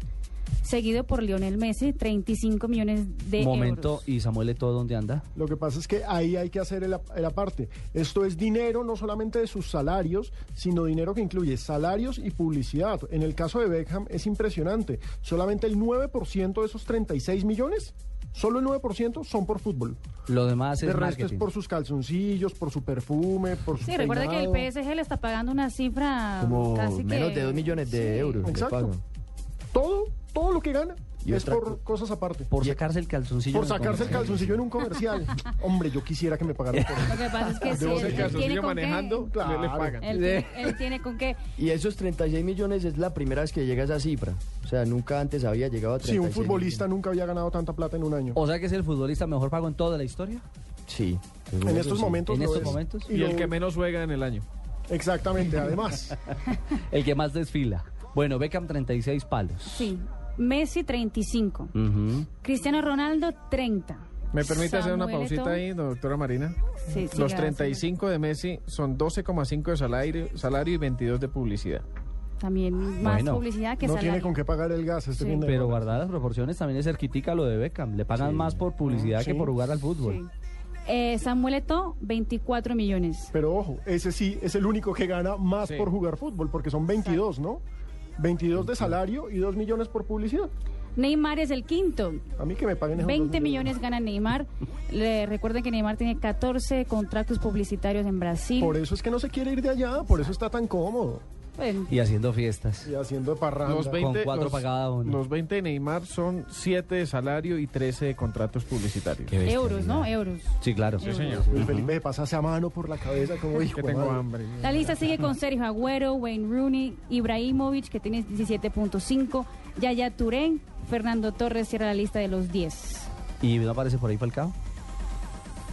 Seguido por Lionel Messi, 35 millones de Momento, euros. ¿y Samuel Eto'o dónde anda? Lo que pasa es que ahí hay que hacer el aparte. Esto es dinero no solamente de sus salarios, sino dinero que incluye salarios y publicidad. En el caso de Beckham es impresionante. Solamente el 9% de esos 36 millones, solo el 9% son por fútbol. Lo demás De es resto es por sus calzoncillos, por su perfume, por su Sí, recuerda que el peinado. PSG le está pagando una cifra Como casi menos que- de 2 millones de Sí. euros. Exacto. Todo, todo lo que gana Y es otra por co- cosas aparte. Por sacarse el calzoncillo. Por el sacarse el calzoncillo en un comercial. *laughs* Hombre, yo quisiera que me pagaran por eso. Lo que pasa es que si él, él calzoncillo tiene con manejando, qué, le- le pagan. él, tiene- él tiene con qué. Y esos 36 millones es la primera vez que llega a esa cifra. O sea, nunca antes había llegado a Si 36 un futbolista nunca había ganado tanta plata en un año. O sea que es el futbolista mejor pago en toda la historia. Sí. En estos momentos En estos es. momentos. Y, lo- el que menos juega en el año. Exactamente, además. *laughs* El que más desfila. Bueno, Beckham 36 palos. Sí. Messi 35. Ujú. Cristiano Ronaldo 30. ¿Me permite hacer una pausita ahí, doctora Marina? Sí, Los siga, 35 de Messi son 12,5 de salario, salario y 22 de publicidad. También más Bueno, publicidad que no salario. tiene con qué pagar el gas este Sí. fin de Pero guardadas las proporciones también es cerquitica lo de Beckham. Le pagan más por publicidad que Sí. por jugar al fútbol. Sí. Eh, Samuel Eto'o, 24 millones. Pero ojo, ese sí es el único que gana más Sí. por jugar fútbol, porque son 22, ¿no? 22 de salario y 2 millones por publicidad. Neymar es el quinto. A mí que me paguen esos 20 dos millones gana Neymar. Le, recuerden que Neymar tiene 14 contratos publicitarios en Brasil. Por eso es que no se quiere ir de allá, por eso está tan cómodo. Bueno, Y haciendo fiestas. Y haciendo de parranda. Los 20, cuatro los, para cada uno. los 20 de Neymar son 7 de salario y 13 de contratos publicitarios. Euros, ¿no? Euros. Sí, claro. Sí, señor. Uy, Felipe, pasase a mano por la cabeza como hijo. Que tengo madre. hambre. La lista sigue con Sergio Agüero, Wayne Rooney, Ibrahimovic, que tiene 17.5, Yaya Touré, Fernando Torres cierra la lista de los 10. ¿Y no aparece por ahí Falcao?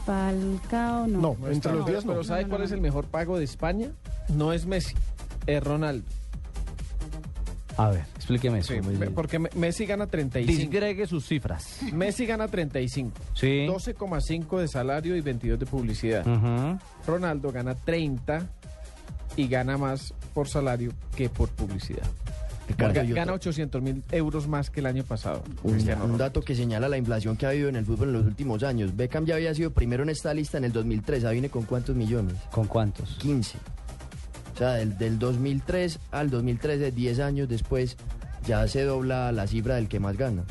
Falcao, no. No, entre los 10 no. Pero ¿sabe No, no, cuál no. es el mejor pago de España? No es Messi, es Ronaldo. A ver, explíqueme eso. Sí, me- porque Me- Messi gana 35. Disgregue sus cifras. Messi gana 35. Sí. 12,5 de salario y 22 de publicidad. Ronaldo gana 30 y gana más por salario que por publicidad. Ricardo, gana otro- 800 mil euros más que el año pasado. Un, dato que señala la inflación que ha habido en el fútbol en los últimos años. Beckham ya había sido primero en esta lista en el 2003. ¿Viene con cuántos millones? ¿Con cuántos? 15. O sea, del, del 2003 al 2013, 10 años después, ya se dobla la cifra del que más gana.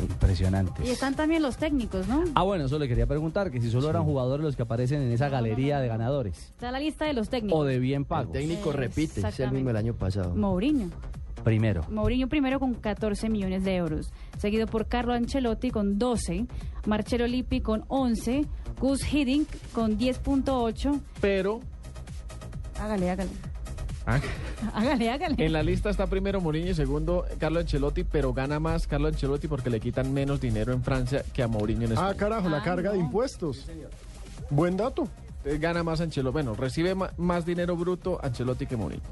Impresionante. Y están también los técnicos, ¿no? Ah, bueno, eso le quería preguntar, que si solo eran jugadores los que aparecen en esa galería de ganadores. Está la lista de los técnicos. O de bien El pagos. técnico repite, es el mismo el año pasado. Mourinho. Primero. Mourinho primero con 14 millones de euros, seguido por Carlo Ancelotti con 12, Marcelo Lippi con 11, Gus Hiddink con 10.8. Pero Hágale, hágale. ah, *laughs* Hágale, hágale. en la lista está primero Mourinho y segundo Carlo Ancelotti, pero gana más Carlo Ancelotti porque le quitan menos dinero en Francia que a Mourinho en España. Ah, carajo, la carga de impuestos. Buen dato. Entonces gana más Ancelotti. Bueno, recibe más dinero bruto Ancelotti que Mourinho.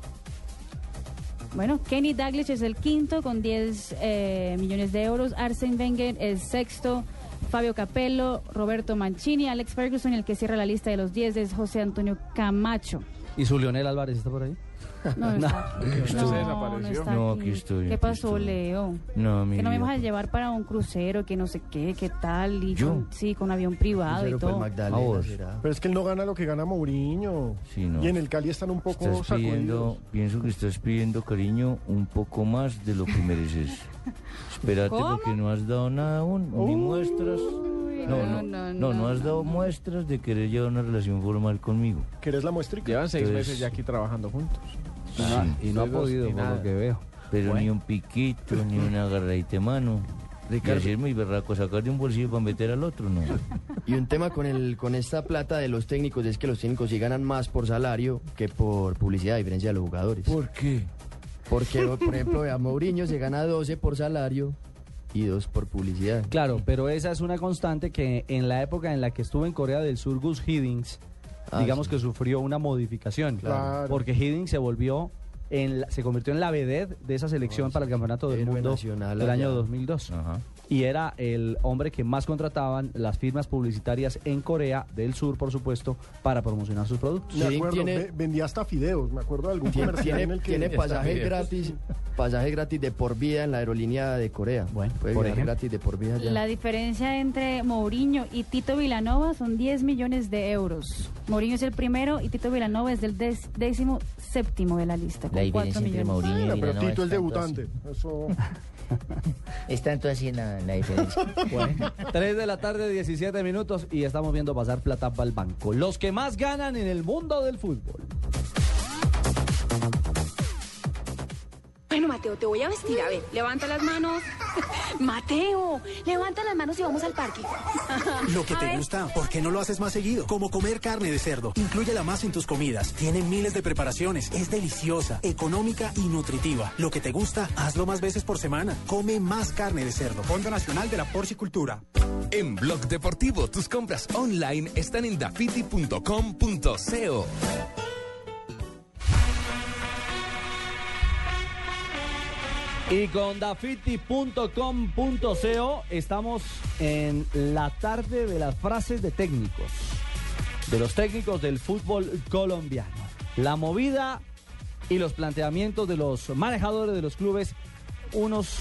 Bueno, Kenny Dalglish es el quinto con 10 eh, millones de euros. Arsene Wenger es sexto. Fabio Capello, Roberto Mancini, Alex Ferguson y el que cierra la lista de los 10 es José Antonio Camacho. ¿Y su Leonel Álvarez está por ahí? No, no *laughs* está No, desapareció. no está No, aquí. estoy, ¿Qué pasó, estoy. Leo? No, mi Que no me vas a llevar para un crucero, que no sé qué, qué tal. Y ¿Yo? con- sí, con avión privado y todo. Pero es que él no gana lo que gana Mourinho. Sí, no. Y en el Cali están un poco Estás pidiendo, pienso que estás pidiendo, cariño, un poco más de lo que mereces. *laughs* Espérate ¿Cómo? porque no has dado nada aún, ni muestras. No, no, no, no, no, has dado muestras de querer llevar una relación formal conmigo. ¿Querés la muestrica? Llevan seis Entonces- meses ya aquí trabajando juntos. Sí. Y no ha podido, ni por nada. lo que veo. Pero Bueno. ni un piquito, ni una agarradita de mano. Ricardo. Y así es muy berraco sacar de un bolsillo para meter al otro, ¿no? Y un tema con el con esta plata de los técnicos es que los técnicos sí ganan más por salario que por publicidad, a diferencia de los jugadores. ¿Por qué? Porque, por ejemplo, a Mourinho se gana 12 por salario y 2 por publicidad. Claro, pero esa es una constante que en la época en la que estuvo en Corea del Sur, Gus Hiddings, Ah, digamos sí. que sufrió una modificación. Claro. Porque Hiddings se volvió, en la- se convirtió en la vedette de esa selección para el Campeonato del Héroe Mundo nacional del año allá. 2002. Ajá. Y era el hombre que más contrataban las firmas publicitarias en Corea del Sur, por supuesto, para promocionar sus productos. Me Sí, acuerdo, tiene- ve- vendía hasta fideos, me acuerdo de algún Tiene, comercial en tiene, el que... tiene pasaje gratis, *laughs* pasaje gratis de por vida en la aerolínea de Corea. Bueno, Puede por gratis de por vida allá. La diferencia entre Mourinho y Tito Vilanova son 10 millones de euros. Mourinho es el primero y Tito Vilanova es del des- décimo séptimo de la lista. Con La 4 diferencia entre millones. Mourinho y Bueno, pero Vilanova Tito es debutante. Eso... Es tanto así la, la diferencia. *laughs* Bueno, 3 de la tarde, 17 minutos y estamos viendo pasar plata para el banco. Los que más ganan en el mundo del fútbol. Bueno, Mateo, te voy a vestir. A ver, levanta las manos. *laughs* Mateo, levanta las manos y vamos al parque. *laughs* Lo que A te ver. gusta, ¿por qué no lo haces más seguido? Como comer carne de cerdo. Inclúyela más en tus comidas. Tiene miles de preparaciones. Es deliciosa, económica y nutritiva. Lo que te gusta, hazlo más veces por semana. Come más carne de cerdo. Fondo Nacional de la Porcicultura. En Blog Deportivo, tus compras online están en dafiti.com.co. Y con dafiti.com.co estamos en la tarde de las frases de técnicos, de los técnicos del fútbol colombiano. La movida y los planteamientos de los manejadores de los clubes, unos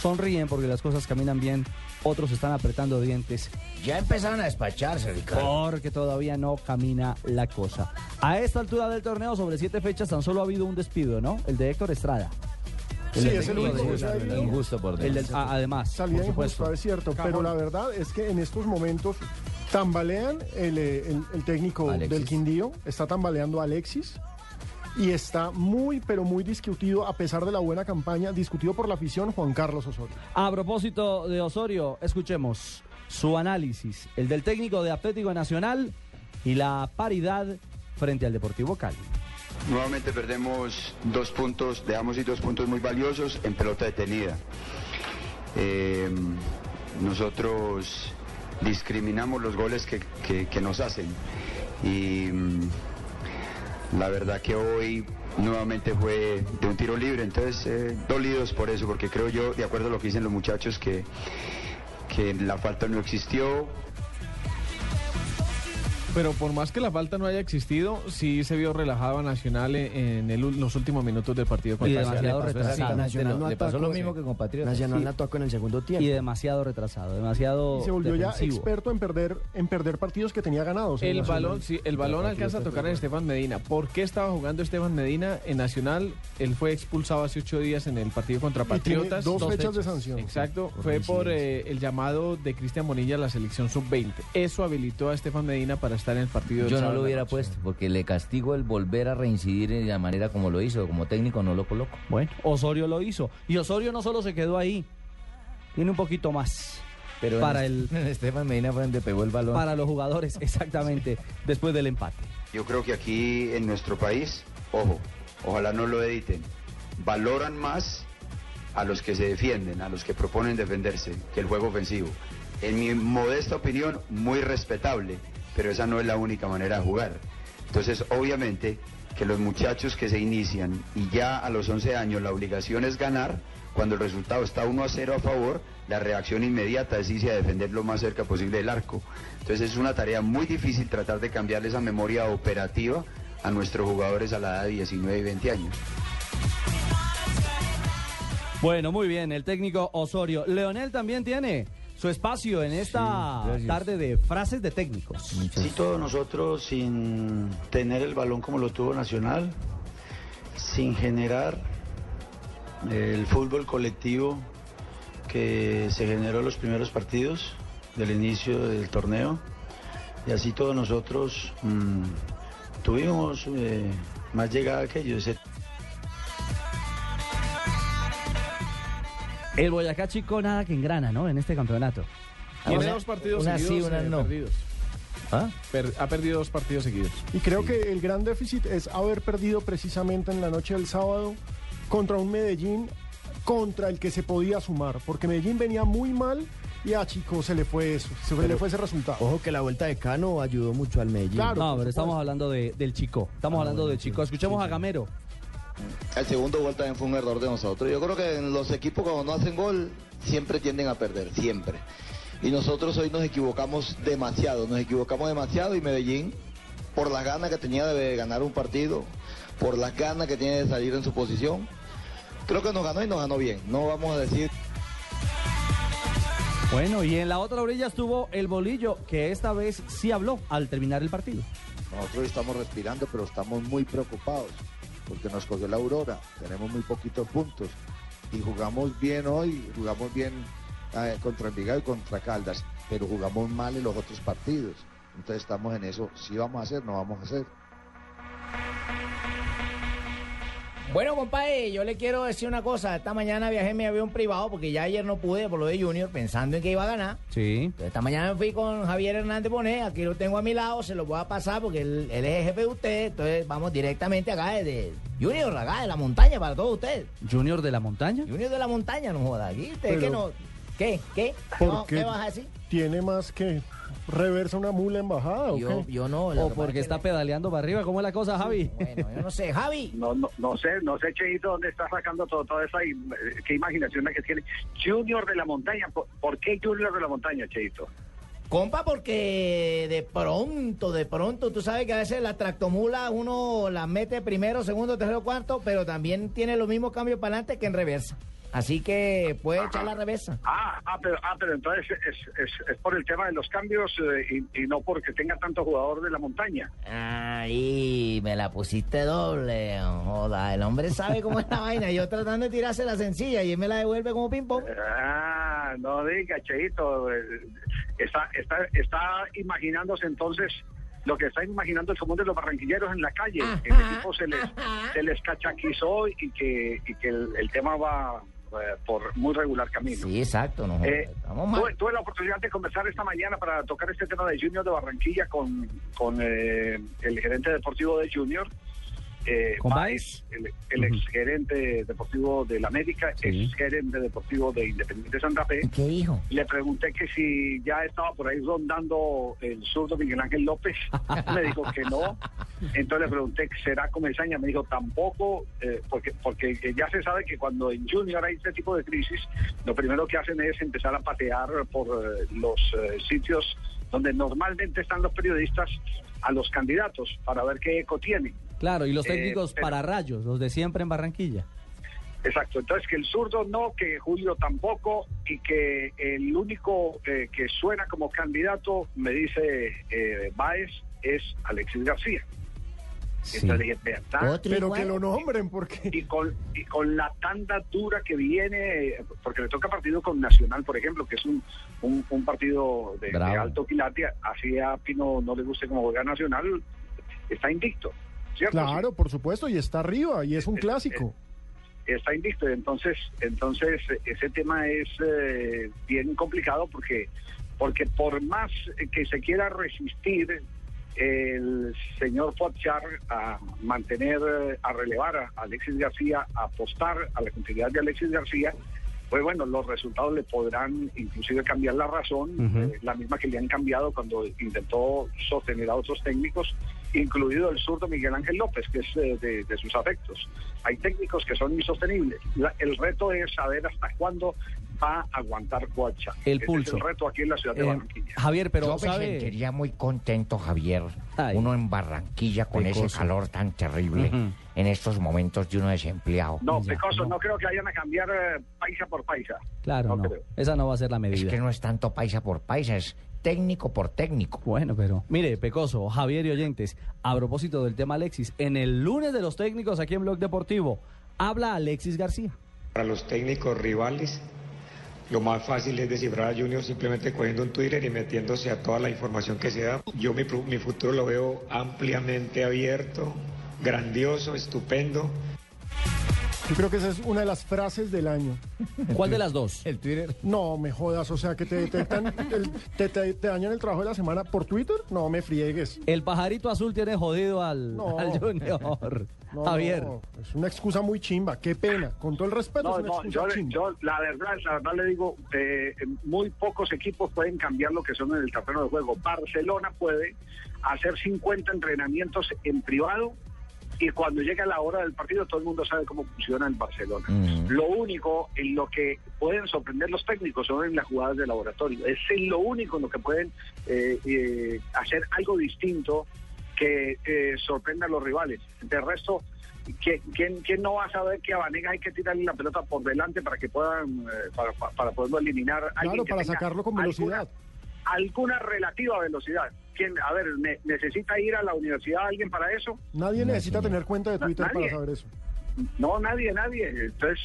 sonríen porque las cosas caminan bien, otros están apretando dientes Ya empezaron a despacharse, Ricardo. porque todavía no camina la cosa. A esta altura del torneo, sobre siete fechas, tan solo ha habido un despido, ¿no? El de Héctor Estrada. Sí, es el único que se ha. Injusto por ah, además, supuesto. injusta, es cierto, pero la verdad es que en estos momentos tambalean el, eh, el- el técnico Alexis. del Quindío, está tambaleando a Alexis y está muy, pero muy discutido, a pesar de la buena campaña, discutido por la afición Juan Carlos Osorio. A propósito de Osorio, escuchemos su análisis, el del técnico de Atlético Nacional y la paridad frente al Deportivo Cali. Nuevamente perdemos dos puntos, dejamos ir dos puntos muy valiosos en pelota detenida. Eh, nosotros discriminamos los goles que, que- que nos hacen y mm, la verdad que hoy nuevamente fue de un tiro libre, entonces eh, dolidos por eso, porque creo yo, de acuerdo a lo que dicen los muchachos, que, que la falta no existió, Pero por más que la falta no haya existido, sí se vio relajado a Nacional en, en el- los últimos minutos del partido Y contra demasiado Nacional. retrasado. Nacional no le pasó atacó, lo mismo sí. que con Patriotas. Nacional Sí. no atacó en el segundo tiempo. Y demasiado retrasado, demasiado Y se volvió ya experto en perder, en perder partidos que tenía ganados. El Nacional. balón, sí, el balón alcanza a tocar en Estefan Medina. ¿Por qué estaba jugando Estefan Medina en Nacional? Él fue expulsado hace ocho días en el partido contra Y tiene Patriotas. dos fechas de sanción. Exacto, Por fue por eh, el llamado de Cristian Bonilla a la selección sub-20. Eso habilitó a Estefan Medina para estar en el partido Yo no lo en hubiera puesto, porque le castigo el volver a reincidir de la manera como lo hizo. Como técnico no lo coloco. Bueno, Osorio lo hizo. Y Osorio no solo se quedó ahí, tiene un poquito más. Pero en para, este- el, *laughs* Estefan Medina fue donde pegó el balón. para los jugadores, *laughs* exactamente, después del empate. Yo creo que aquí en nuestro país, ojo, ojalá no lo editen, valoran más a los que se defienden, a los que proponen defenderse, que el juego ofensivo. En mi modesta opinión, muy respetable, pero esa no es la única manera de jugar. Entonces, obviamente, que los muchachos que se inician y ya a los 11 años la obligación es ganar, cuando el resultado está 1 a 0 a favor, la reacción inmediata es irse a defender lo más cerca posible del arco. Entonces es una tarea muy difícil tratar de cambiarle esa memoria operativa a nuestros jugadores a la edad de 19 y 20 años. Bueno, muy bien, el técnico Osorio. Leonel también tiene su espacio en esta tarde de frases de técnicos. Sí, todos nosotros sin tener el balón como lo tuvo Nacional, sin generar el fútbol colectivo que se generó en los primeros partidos del inicio del torneo. Y así todos nosotros mm, tuvimos eh, más llegada que ellos. El Boyacá Chico nada que engrana, ¿no? En este campeonato. Tiene Una- dos partidos unas sí, unas eh, no. perdidos. ¿Ah? Per- ha perdido dos partidos seguidos. Y creo que el gran déficit es haber perdido precisamente en la noche del sábado contra un Medellín contra el que se podía sumar, porque Medellín venía muy mal y a Chico se le fue eso, se le fue ese resultado. Ojo que la vuelta de Cano ayudó mucho al Medellín. Claro, no, pero estamos hablando de- del Chico. Estamos Ah, hablando bueno, del Chico. Escuchemos sí, a. Gamero. El segundo gol también fue un error de nosotros. Yo creo que en los equipos cuando no hacen gol siempre tienden a perder, siempre. Y nosotros hoy nos equivocamos demasiado, nos equivocamos demasiado y Medellín, por las ganas que tenía de ganar un partido, por las ganas que tiene de salir en su posición, creo que nos ganó y nos ganó bien. No vamos a decir Bueno, y en la otra orilla estuvo el bolillo, que esta vez sí habló al terminar el partido. Nosotros estamos respirando, pero estamos muy preocupados porque nos cogió la aurora, tenemos muy poquitos puntos y jugamos bien hoy, jugamos bien eh, contra Envigado y contra Caldas, pero jugamos mal en los otros partidos. Entonces estamos en eso, si vamos a hacer, no vamos a hacer. Bueno, compadre, yo le quiero decir una cosa. Esta mañana viajé en mi avión privado porque ya ayer no pude por lo de Junior pensando en que iba a ganar. Sí. Entonces, esta mañana me fui con Javier Hernández Bonet, aquí lo tengo a mi lado, se lo voy a pasar porque él, él es el jefe de usted. Entonces vamos directamente acá desde Junior, acá de la montaña para todos ustedes. Junior de la montaña. Junior de la montaña, no joda. Aquí, usted Pero- que no. ¿Qué? ¿Qué? ¿Por No, qué? ¿Qué vas a decir? ¿Tiene más que reversa una mula embajada o Yo, qué? yo no. O porque es que está pedaleando para arriba. ¿Cómo es la cosa, Javi? Bueno, yo no sé. Javi. No, no, no sé, no sé, Cheito, dónde está sacando todo, toda esa, eh, qué imaginación la que tiene. Junior de la montaña, ¿por, por qué Junior de la montaña, Cheito? Compa, porque de pronto, de pronto, tú sabes que a veces la tractomula uno la mete primero, segundo, tercero, cuarto, pero también tiene los mismos cambios para adelante que en reversa. Así que puede echar la reversa. Ah, ah, pero, ah, pero entonces es, es, es por el tema de los cambios eh, y, y no porque tenga tanto jugador de la montaña. Ahí, me la pusiste doble. Joda, el hombre sabe cómo es la *laughs* vaina. Yo tratando de tirarse la sencilla y él me la devuelve como ping-pong. Ah, no diga, Cheito. eh, Está, está, está imaginándose entonces lo que está imaginando el común de los barranquilleros en la calle. El equipo se les, se les cachaquizó y que, y que el, el tema va por muy regular camino. Sí, exacto. No, Eh, tuve, tuve la oportunidad de conversar esta mañana para tocar este tema de Junior de Barranquilla con, con eh, el gerente deportivo de Junior eh, ¿Con el, el ex gerente deportivo del América, ex gerente deportivo de Independiente Santa Fe. ¿Qué dijo? Le pregunté que si ya estaba por ahí rondando el zurdo Miguel Ángel López. *laughs* me dijo que no. Entonces le pregunté, ¿será Comesaña? Me dijo tampoco, eh, porque, porque ya se sabe que cuando en Junior hay este tipo de crisis, lo primero que hacen es empezar a patear por eh, los eh, sitios donde normalmente están los periodistas a los candidatos para ver qué eco tienen. Claro, y los Eh, técnicos pero- para rayos, los de siempre en Barranquilla. Exacto, entonces que el zurdo no, que Julio tampoco y que el único eh, que suena como candidato, me dice eh, Báez, es Alexis García. Entonces dije, ¿verdad? Pero que lo nombren, porque... Y con, y con la tanda dura que viene, porque le toca partido con Nacional, por ejemplo, que es un, un, un partido de, alto quilate, así a Pino no le guste como juega Nacional, está invicto. ¿Cierto? Claro, por supuesto, y está arriba, y es un clásico. está invicto. Entonces, entonces ese tema es eh, bien complicado porque, porque por más que se quiera resistir el señor Pochar a mantener, a relevar a Alexis García, a apostar a la continuidad de Alexis García, pues bueno, los resultados le podrán inclusive cambiar la razón, eh, la misma que le han cambiado cuando intentó sostener a otros técnicos, incluido el zurdo Miguel Ángel López, que es eh, de, de sus afectos. Hay técnicos que son insostenibles. La- el reto es saber hasta cuándo a aguantar Coacha. El pulso. Es el reto aquí en la ciudad de Eh, Barranquilla. Javier, pero Yo me ¿sabe? sentiría muy contento, Javier. Uno en Barranquilla con ese calor tan terrible en estos momentos de uno desempleado. No, Pecoso, no creo que vayan a cambiar eh, paisa por paisa. Claro, no. Esa no va a ser la Es medida. que no es tanto paisa por paisa, es técnico por técnico. Bueno, pero mire, Pecoso, Javier y oyentes, a propósito del tema Alexis, en el lunes de los técnicos aquí en Blog Deportivo, habla Alexis García. Para los técnicos rivales, lo más fácil es descifrar a Junior simplemente cogiendo un Twitter y metiéndose a toda la información que se da. Yo mi, mi futuro lo veo ampliamente abierto, grandioso, estupendo. Yo creo que esa es una de las frases del año. *laughs* ¿Cuál de las dos? El Twitter. No, me jodas, o sea, que te detectan, el- te, te- te dañan el trabajo de la semana por Twitter. No, me friegues. El pajarito azul tiene jodido al, No. al Junior. *laughs* No, Javier. no, es una excusa muy chimba, qué pena. Con todo el respeto, No, es una no, excusa yo, chimba. yo la verdad, la verdad le digo, eh, muy pocos equipos pueden cambiar lo que son en el terreno de juego. Barcelona puede hacer 50 entrenamientos en privado y cuando llega la hora del partido todo el mundo sabe cómo funciona el Barcelona. Lo único en lo que pueden sorprender los técnicos son en las jugadas de laboratorio. Es en lo único en lo que pueden eh, eh, hacer algo distinto que eh, sorprenda a los rivales. De resto, ¿quién, quién, quién no va a saber que a Vanega hay que tirarle la pelota por delante para que puedan, eh, para, para, poderlo eliminar? Claro, para sacarlo con velocidad. Alguna, alguna relativa velocidad. ¿Quién, a ver, ne- ¿necesita ir a la universidad alguien para eso? Nadie necesita tener cuenta de Twitter nadie. para saber eso. No, nadie, nadie. Entonces,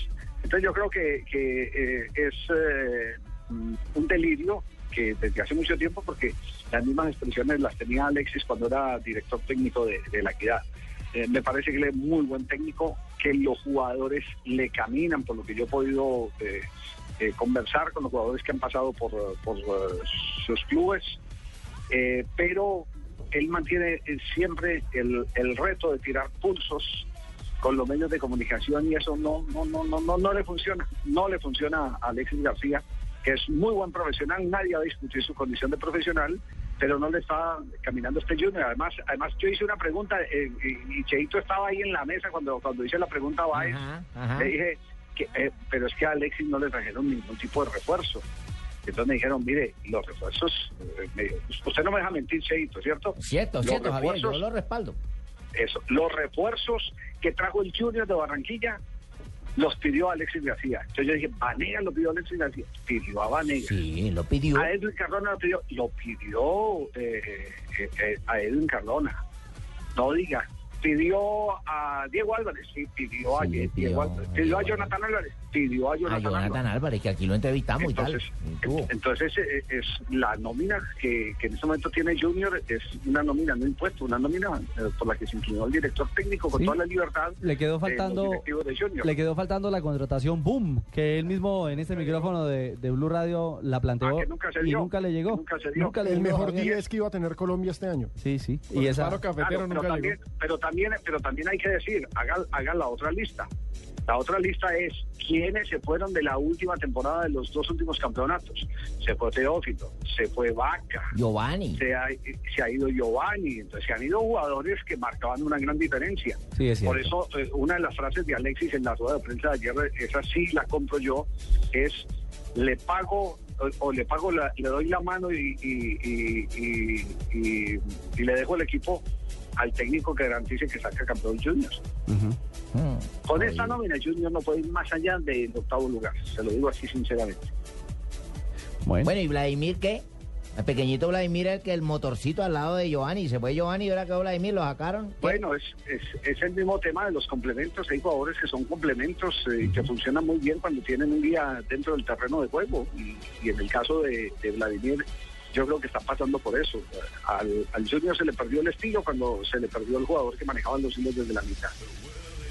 entonces yo creo que, que, eh, es eh, un delirio que desde hace mucho tiempo, porque las mismas expresiones las tenía Alexis cuando era director técnico de, de la equidad. Eh, me parece que él es muy buen técnico, que los jugadores le caminan, por lo que yo he podido eh, conversar con los jugadores que han pasado por, por eh, sus clubes, Eh, pero él mantiene eh, siempre el, el reto de tirar pulsos con los medios de comunicación y eso no no no no no, no le funciona no le funciona a Alexis García que es muy buen profesional nadie va a discutir su condición de profesional pero no le está caminando este junior además además yo hice una pregunta eh, y, Cheito estaba ahí en la mesa cuando cuando hice la pregunta a Baez ajá. le dije que eh, pero es que a Alexis no le trajeron ningún tipo de refuerzo entonces me dijeron, mire, los refuerzos, eh, me- usted no me deja mentir, Cheito, ¿cierto? Cierto, Los cierto, Javier, yo lo respaldo. eso. Los refuerzos que trajo el Junior de Barranquilla los pidió Alexis García. Entonces yo dije, Vanega lo pidió Alexis García. Pidió a Vanega. Sí, lo pidió. A Edwin Cardona lo pidió. Lo pidió eh, eh, eh, a Edwin Cardona. No diga. Pidió a Diego Álvarez. Sí, pidió a Sí, Diego pidió- Álvarez. Pidió a Jonathan Álvarez. A A Jonathan, Álvarez. Álvarez, que aquí lo entrevistamos Entonces, y tal. Entonces eh, es la nómina que, que en este momento tiene Junior, es una nómina no impuesta, una nómina eh, por la que se inclinó el director técnico con Sí. toda la libertad. Le quedó faltando de le quedó faltando la contratación boom que él mismo en este micrófono de, de Blue Radio la planteó Ah, nunca se y nunca le llegó. Nunca se dio. Nunca le El llegó, mejor Javier. 10 que iba a tener Colombia este año. Sí, sí. Con Y esa pero nunca también, pero también, pero también hay que decir, hagan, hagan la otra lista. La otra lista es quiénes se fueron de la última temporada de los dos últimos campeonatos. Se fue Teófilo, se fue Vaca. Giovanni. Se ha, se ha ido Giovanni. Entonces se han ido jugadores que marcaban una gran diferencia. Sí, es Por eso, eh, una de las frases de Alexis en la rueda de prensa de ayer, esa sí la compro yo, es le pago o, o le pago, la- le doy la mano y, y- y- y- y- y le dejo el equipo al técnico que garantice que saca campeón Juniors. Con esta nómina Junior no puede ir más allá del octavo lugar, se lo digo así sinceramente. Bueno. ¿y Vladimir qué? El pequeñito Vladimir es el que el motorcito al lado de Giovanni. Se fue Giovanni y ahora quedó Vladimir, lo sacaron. Bueno, es, es, es el mismo tema de los complementos. Hay jugadores que son complementos eh, que funcionan muy bien cuando tienen un día dentro del terreno de juego. Y, y en el caso de, de Vladimir, yo creo que está pasando por eso. Al, al Junior se le perdió el estilo cuando se le perdió el jugador que manejaba los hilos desde la mitad.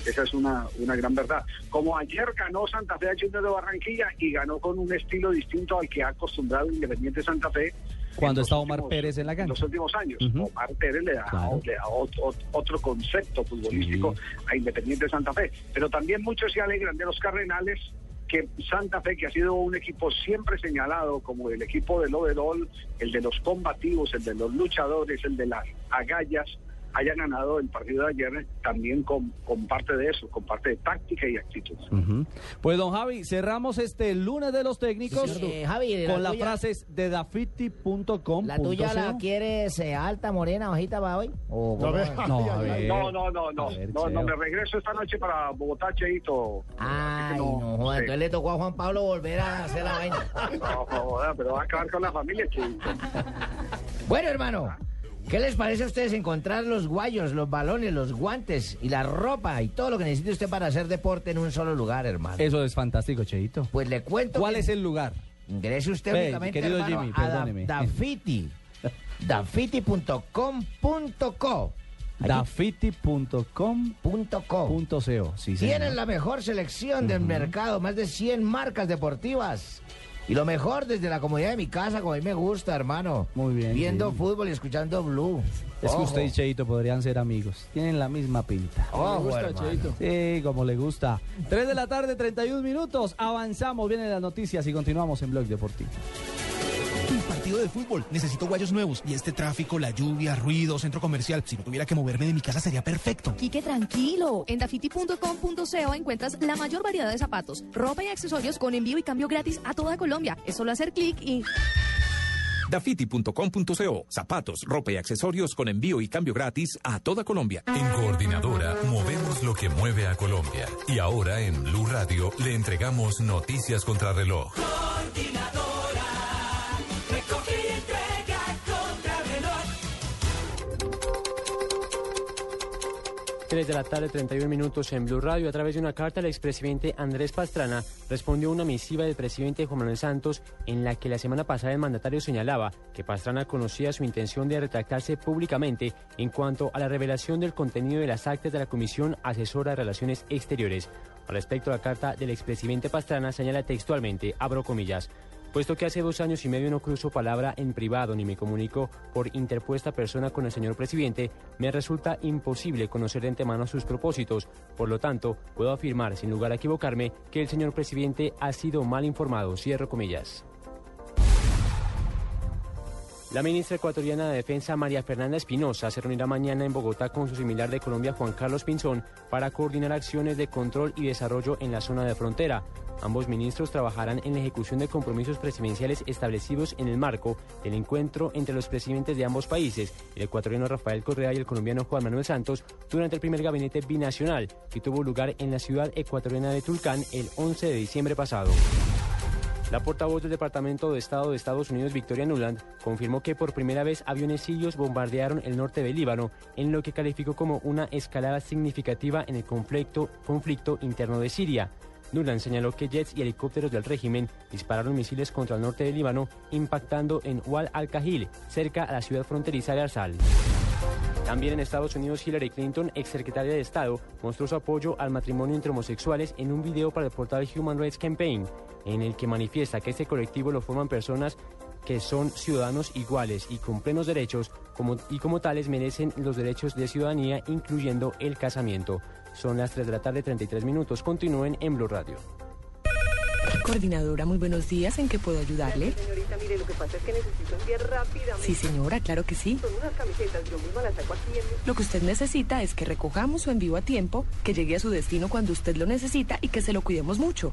Esa es una, una gran verdad. Como ayer ganó Santa Fe a Junior de Barranquilla y ganó con un estilo distinto al que ha acostumbrado Independiente Santa Fe Cuando está Omar últimos- Pérez en la en cancha. los últimos años. Omar Pérez le da, Claro. le da ot- ot- otro concepto futbolístico a Independiente Santa Fe. Pero también muchos se alegran de los Cardenales que Santa Fe, que ha sido un equipo siempre señalado como el equipo del overall, el de los combativos, el de los luchadores, el de las agallas, haya ganado el partido de ayer también con, con parte de eso, con parte de táctica y actitud. Pues don Javi, cerramos este lunes de los técnicos Sí, eh, Javi, con las tuya- frases de dafiti.com. ¿La tuya la quieres eh, alta, morena, bajita para hoy? ¿O No. No, ver. No, no, no, no, A ver, no, no, Cheo. me regreso esta noche para Bogotá, Cheito. Ay, no, no, joda, sí. entonces le tocó a Juan Pablo volver a hacer la *laughs* vaina. No, joda, pero va a acabar con la familia, Cheito. Bueno, hermano, ¿qué les parece a ustedes encontrar los guayos, los balones, los guantes y la ropa y todo lo que necesite usted para hacer deporte en un solo lugar, hermano? Eso es fantástico, Cheito. Pues le cuento. ¿Cuál que- es el lugar? Ingrese usted Ve, únicamente, querido hermano, Jimmy, a da-. Dafiti. *laughs* Dafiti.com.co. Dafiti.com.co. Sí. Tienen la mejor selección del mercado, más de 100 marcas deportivas. Y lo mejor desde la comodidad de mi casa, como a mí me gusta, hermano. Muy bien. Viendo sí. fútbol y escuchando Blue. Es que usted y Cheito podrían ser amigos. Tienen la misma pinta. Ojo, hermano. Sí, como le gusta. 3 de la tarde, 31 minutos. Avanzamos, vienen las noticias y continuamos en Blog Deportivo. Partido de fútbol. Necesito guayos nuevos. Y este tráfico, la lluvia, ruido, centro comercial. Si no tuviera que moverme de mi casa sería perfecto. Quique, tranquilo. En dafiti.com.co encuentras la mayor variedad de zapatos, ropa y accesorios con envío y cambio gratis a toda Colombia. Es solo hacer clic y... Dafiti.com.co. Zapatos, ropa y accesorios con envío y cambio gratis a toda Colombia. En Coordinadora movemos lo que mueve a Colombia. Y ahora en Blue Radio le entregamos noticias contra reloj. 3 de la tarde, 31 minutos en Blue Radio. A través de una carta, el expresidente Andrés Pastrana respondió a una misiva del presidente Juan Manuel Santos en la que la semana pasada el mandatario señalaba que Pastrana conocía su intención de retractarse públicamente en cuanto a la revelación del contenido de las actas de la Comisión Asesora de Relaciones Exteriores. Al respecto, la carta del expresidente Pastrana señala textualmente, abro comillas, Puesto que hace dos años y medio no cruzo palabra en privado ni me comunico por interpuesta persona con el señor presidente, me resulta imposible conocer de antemano sus propósitos. Por lo tanto, puedo afirmar, sin lugar a equivocarme, que el señor presidente ha sido mal informado. Cierro comillas. La ministra ecuatoriana de Defensa, María Fernanda Espinosa, se reunirá mañana en Bogotá con su similar de Colombia, Juan Carlos Pinzón, para coordinar acciones de control y desarrollo en la zona de frontera. Ambos ministros trabajarán en la ejecución de compromisos presidenciales establecidos en el marco del encuentro entre los presidentes de ambos países, el ecuatoriano Rafael Correa y el colombiano Juan Manuel Santos, durante el primer gabinete binacional que tuvo lugar en la ciudad ecuatoriana de Tulcán el 11 de diciembre pasado. La portavoz del Departamento de Estado de Estados Unidos, Victoria Nuland, confirmó que por primera vez aviones sirios bombardearon el norte del Líbano, en lo que calificó como una escalada significativa en el conflicto, conflicto interno de Siria. Nuland señaló que jets y helicópteros del régimen dispararon misiles contra el norte del Líbano, impactando en Wal al-Kahil, cerca a la ciudad fronteriza de Arsal. También en Estados Unidos, Hillary Clinton, exsecretaria de Estado, mostró su apoyo al matrimonio entre homosexuales en un video para el portal Human Rights Campaign, en el que manifiesta que este colectivo lo forman personas que son ciudadanos iguales y con plenos derechos y como tales merecen los derechos de ciudadanía, incluyendo el casamiento. Son las 3 de la tarde, 33 minutos. Continúen en Blue Radio. Coordinadora, muy buenos días. ¿En qué puedo ayudarle? Señorita, mire, lo que pasa es que necesito enviar rápidamente. Sí, señora, claro que sí. Son unas camisetas, yo misma las saco aquí en... Lo que usted necesita es que recojamos su envío a tiempo, que llegue a su destino cuando usted lo necesita y que se lo cuidemos mucho.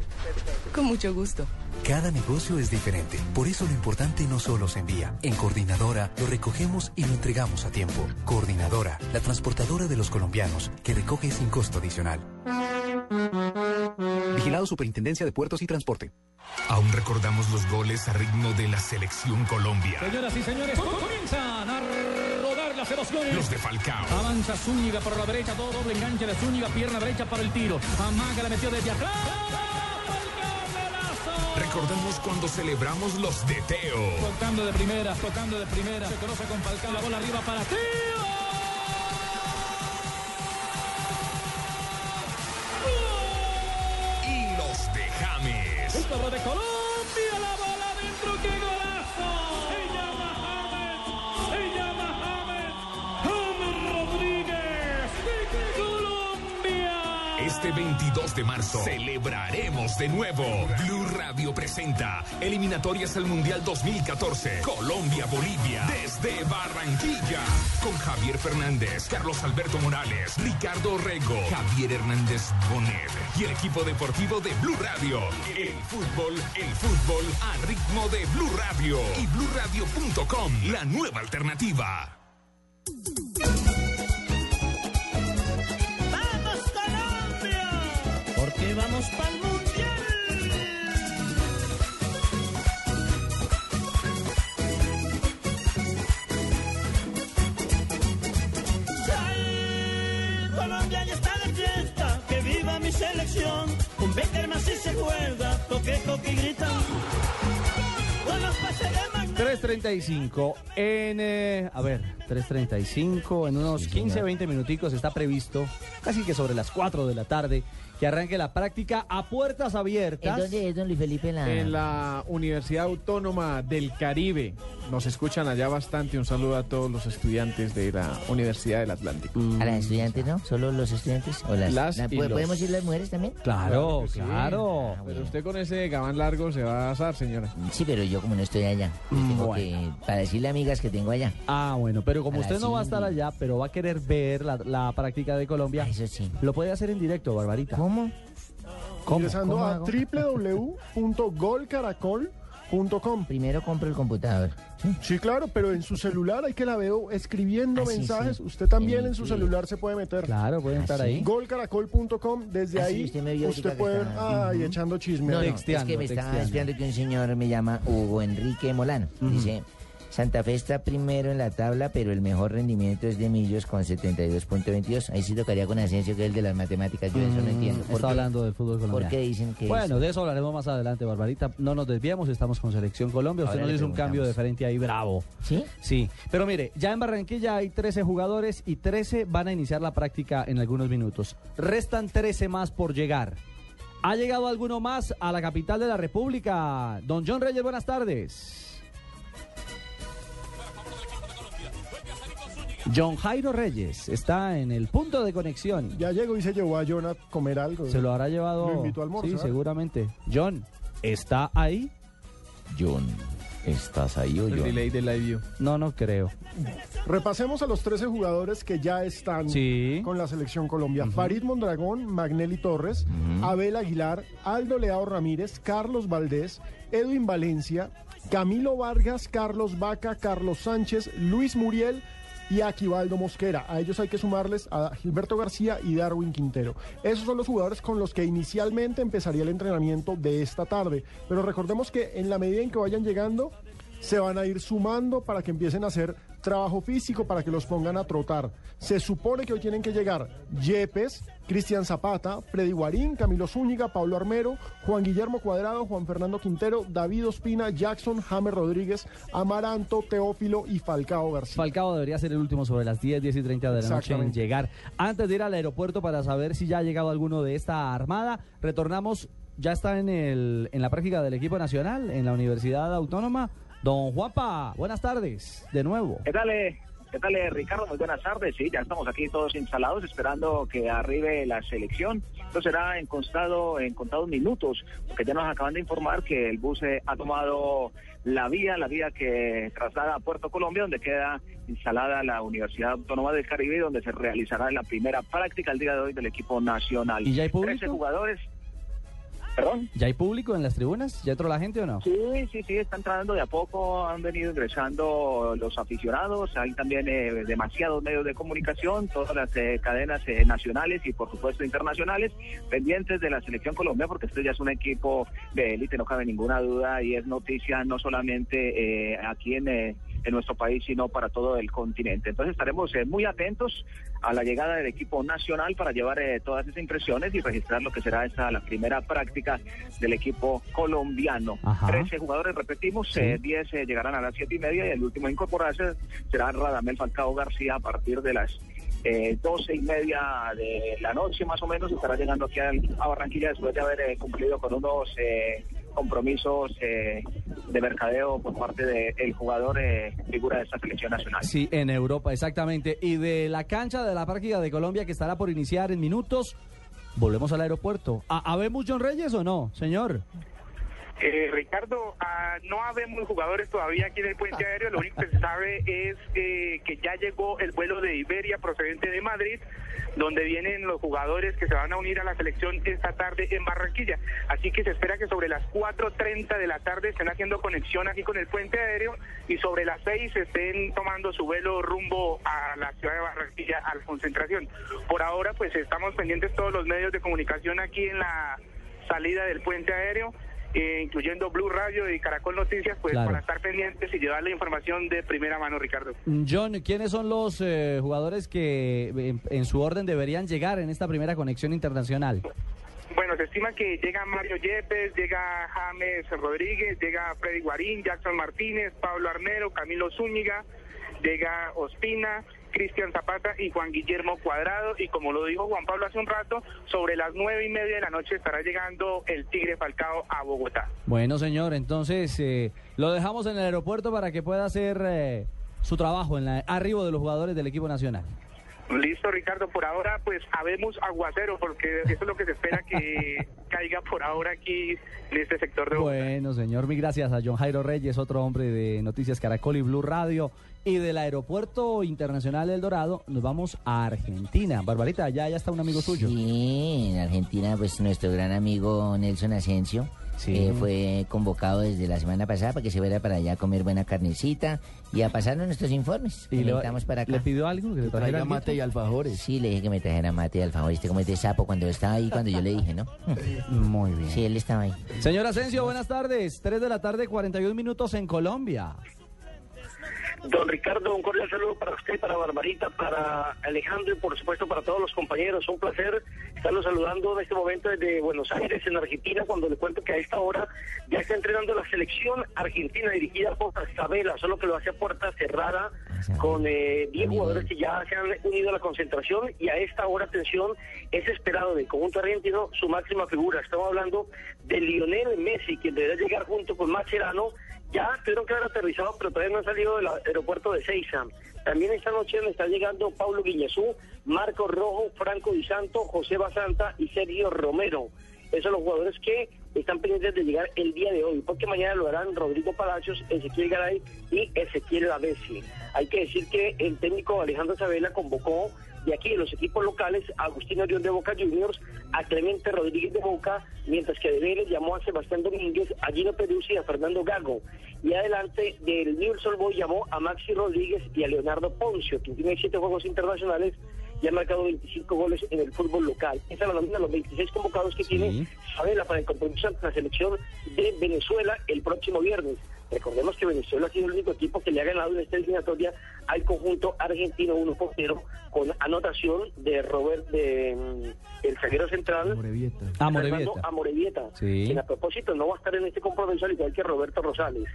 Con mucho gusto. Cada negocio es diferente, por eso lo importante no solo se envía. En Coordinadora lo recogemos y lo entregamos a tiempo. Coordinadora, la transportadora de los colombianos, que recoge sin costo adicional. Vigilado Superintendencia de Puertos y Transporte. Aún recordamos los goles a ritmo de la selección Colombia. Señoras y señores, comienzan a rodar las emociones. Los de Falcao. Avanza Zúñiga por la derecha, todo doble enganche de Zúñiga, pierna derecha para el tiro. Amaga la metió desde atrás. Recordamos cuando celebramos los de Teo. Tocando de primera, tocando de primera. Se conoce con Falcao, la bola arriba para Teo. Este 22 de marzo celebraremos de nuevo. Blue Radio presenta Eliminatorias al Mundial 2014. Colombia-Bolivia. Desde Barranquilla. Con Javier Fernández, Carlos Alberto Morales, Ricardo Rego, Javier Hernández Bonet y el equipo deportivo de Blue Radio. El fútbol, el fútbol a ritmo de Blue Radio. Y BlueRadio.com, la nueva alternativa. Porque vamos pa'l mundial. ¡Ay! Colombia ya está de fiesta, que viva mi selección. Un Beckerman si se juega, toque, toque y grita. Con los de. 3.35 en, eh, a ver, 3.35, en unos 15, 20 minuticos está previsto, casi que sobre las 4 de la tarde, que arranque la práctica a puertas abiertas. ¿En dónde es, don Luis Felipe? En la... En la Universidad Autónoma del Caribe. Nos escuchan allá bastante. Un saludo a todos los estudiantes de la Universidad del Atlántico. A las estudiantes, ¿no? ¿Solo los estudiantes? ¿O las, Las la- y ¿pod- los. ¿Podemos ir las mujeres también? Claro, sí. claro. Pero usted con ese gabán largo se va a asar, señora. Sí, pero yo como no estoy allá. tengo que, para decirle a amigas que tengo allá. Ah, bueno, pero como usted no va a estar allá, pero va a querer ver la, la práctica de Colombia, eso sí. lo puede hacer en directo, Barbarita. ¿Cómo? ¿Cómo? Ingresando ¿Cómo a hago? www.golcaracol.com. Primero compro el computador. Sí, claro, pero en su celular hay que la veo escribiendo Ah, mensajes. sí. Usted también En en su el- celular se puede meter. Claro, pueden estar ahí. Golcaracol.com, desde Ah, ahí usted usted puede ver, estaba- ay, echando chisme. No, no, es que me estaba espiando que un señor me llama Hugo Enrique Molano. Dice, Santa Fe está primero en la tabla, pero el mejor rendimiento es de Millos con 72.22. Ahí sí tocaría con Asensio, que es el de las matemáticas. Yo eso no Mm, entiendo. ¿Por Está hablando del fútbol colombiano. ¿Por qué dicen que Bueno, es- de eso hablaremos más adelante, Barbarita. No nos desviamos, estamos con Selección Colombia. Usted Ahora nos hizo un cambio de frente ahí bravo. ¿Sí? Sí. Pero mire, ya en Barranquilla hay 13 jugadores y 13 van a iniciar la práctica en algunos minutos. Restan 13 más por llegar. ¿Ha llegado alguno más a la capital de la República? Don John Reyes, buenas tardes. John Jairo Reyes está en el punto de conexión. Ya llegó y se llevó a John a comer algo. Se lo habrá llevado. Lo invitó a almorzar. Sí, seguramente. John, ¿está ahí? John, ¿estás ahí o El yo? delay del live view. No, no creo. Repasemos a los 13 jugadores que ya están Sí. con la selección Colombia. Farid Mondragón, Magnelli Torres, Abel Aguilar, Aldo Leao Ramírez, Carlos Valdés, Edwin Valencia, Camilo Vargas, Carlos Vaca, Carlos Sánchez, Luis Muriel y Aquivaldo Mosquera. A ellos hay que sumarles a Gilberto García y Darwin Quintero. Esos son los jugadores con los que inicialmente empezaría el entrenamiento de esta tarde. Pero recordemos que en la medida en que vayan llegando, se van a ir sumando para que empiecen a hacer trabajo físico, para que los pongan a trotar. Se supone que hoy tienen que llegar Yepes, Cristian Zapata, Freddy Guarín, Camilo Zúñiga, Pablo Armero, Juan Guillermo Cuadrado, Juan Fernando Quintero, David Ospina, Jackson, James Rodríguez, Amaranto, Teófilo y Falcao García. Falcao debería ser el último sobre las 10, 10 y 30 de la noche en llegar. Antes de ir al aeropuerto para saber si ya ha llegado alguno de esta armada, retornamos, ya está en, el, en la práctica del equipo nacional, en la Universidad Autónoma. Don Juanpa, buenas tardes, de nuevo. ¿Qué tal, eh? ¿Qué tal, eh, Ricardo? Muy buenas tardes. Sí, ya estamos aquí todos instalados esperando que arribe la selección. Esto será en, constado, en contados minutos, porque ya nos acaban de informar que el bus eh, ha tomado la vía, la vía que traslada a Puerto Colombia, donde queda instalada la Universidad Autónoma del Caribe, donde se realizará la primera práctica el día de hoy del equipo nacional. ¿Y ya hay público? jugadores. ¿Perdón? ¿Ya hay público en las tribunas? ¿Ya entró la gente o no? Sí, sí, sí, está entrando de a poco, han venido ingresando los aficionados, hay también eh, demasiados medios de comunicación, todas las eh, cadenas eh, nacionales y por supuesto internacionales, pendientes de la selección colombiana, porque este ya es un equipo de élite, no cabe ninguna duda, y es noticia no solamente eh, aquí en, eh, en nuestro país, sino para todo el continente. Entonces estaremos eh, muy atentos a la llegada del equipo nacional para llevar eh, todas esas impresiones y registrar lo que será esta la primera práctica del equipo colombiano. 13 jugadores, repetimos, eh, 10 eh, llegarán a las siete y media y el último a incorporarse será Radamel Falcao García a partir de las eh, 12 y media de la noche más o menos estará llegando aquí a Barranquilla después de haber eh, cumplido con unos eh, compromisos eh, de mercadeo por parte del jugador eh, figura de esta selección nacional. Sí, en Europa, exactamente. Y de la cancha de la práctica de Colombia que estará por iniciar en minutos, volvemos al aeropuerto. ¿A- ¿Habemos John Reyes o no, señor? Eh, Ricardo, ah, no habemos jugadores todavía aquí en el puente aéreo. Lo único que se sabe es eh, que ya llegó el vuelo de Iberia procedente de Madrid, donde vienen los jugadores que se van a unir a la selección esta tarde en Barranquilla. Así que se espera que sobre las 4.30 de la tarde estén haciendo conexión aquí con el puente aéreo y sobre las 6 estén tomando su vuelo rumbo a la ciudad de Barranquilla a la concentración. Por ahora, pues estamos pendientes todos los medios de comunicación aquí en la salida del puente aéreo, eh, incluyendo Blue Radio y Caracol Noticias, pues Claro. para estar pendientes y llevar la información de primera mano, Ricardo. John, ¿quiénes son los eh, jugadores que en, en su orden deberían llegar en esta primera conexión internacional? Bueno, se estima que llega Mario Yepes, llega James Rodríguez, llega Freddy Guarín, Jackson Martínez, Pablo Armero, Camilo Zúñiga, llega Ospina, Cristian Zapata y Juan Guillermo Cuadrado. Y como lo dijo Juan Pablo hace un rato, sobre las nueve y media de la noche estará llegando el Tigre Falcao a Bogotá. Bueno, señor, entonces eh, lo dejamos en el aeropuerto para que pueda hacer eh, su trabajo en la arribo de los jugadores del equipo nacional. Listo, Ricardo. Por ahora, pues habemos aguacero, porque eso es lo que se espera que *laughs* caiga por ahora aquí en este sector de Bogotá. Bueno, señor, mil gracias a John Jairo Reyes, otro hombre de Noticias Caracol y Blue Radio. Y del Aeropuerto Internacional El Dorado nos vamos a Argentina. Barbarita, allá ya está un amigo suyo. Sí, en Argentina, pues nuestro gran amigo Nelson Asensio eh, fue convocado desde la semana pasada para que se fuera para allá a comer buena carnecita y a pasarnos nuestros informes. ¿Y le- para acá. le pidió algo? ¿Que le trajera traiga mate y alfajores. Sí, le dije que me trajera mate y alfajores. Este como este sapo cuando estaba ahí, cuando yo le dije, ¿no? *laughs* Muy bien. Sí, él estaba ahí. Señor Asensio, buenas tardes. 3 de la tarde, 41 minutos en Colombia. Don Ricardo, un cordial saludo para usted, para Barbarita, para Alejandro y por supuesto para todos los compañeros. Un placer estarlos saludando en este momento desde Buenos Aires, en Argentina, cuando le cuento que a esta hora ya está entrenando la selección argentina dirigida por Isabela, solo que lo hace a puerta cerrada con eh, 10 jugadores que ya se han unido a la concentración y a esta hora, atención, es esperado del conjunto argentino su máxima figura. Estamos hablando de Lionel Messi, quien deberá llegar junto con Macherano ya tuvieron que haber aterrizado, pero todavía no han salido del aeropuerto de Seiza. También esta noche nos está llegando Pablo Guiñazú, Marco Rojo, Franco Di Santo, José Basanta y Sergio Romero. Esos son los jugadores que están pendientes de llegar el día de hoy, porque mañana lo harán Rodrigo Palacios, Ezequiel Garay y Ezequiel Lavesi. Hay que decir que el técnico Alejandro Sabela convocó de aquí de los equipos locales Agustín Orión de Boca Juniors, a Clemente Rodríguez de Boca, mientras que de Vélez llamó a Sebastián Domínguez, a Gino Peruzzi y a Fernando Gago. Y adelante del Newell's Old Boys llamó a Maxi Rodríguez y a Leonardo Poncio, que tiene siete juegos internacionales y ha marcado 25 goles en el fútbol local. Esa es la nómina de los 26 convocados que tiene Sabela para el compromiso ante la selección de Venezuela el próximo viernes. Recordemos que Venezuela ha sido el único equipo que le ha ganado en esta eliminatoria al conjunto argentino 1 por 0 con anotación de Robert de mm, el zaguero central Ah, Fernando Morevieta. Amorevieta, Sí. quien a propósito no va a estar en este compromiso al igual que Roberto Rosales.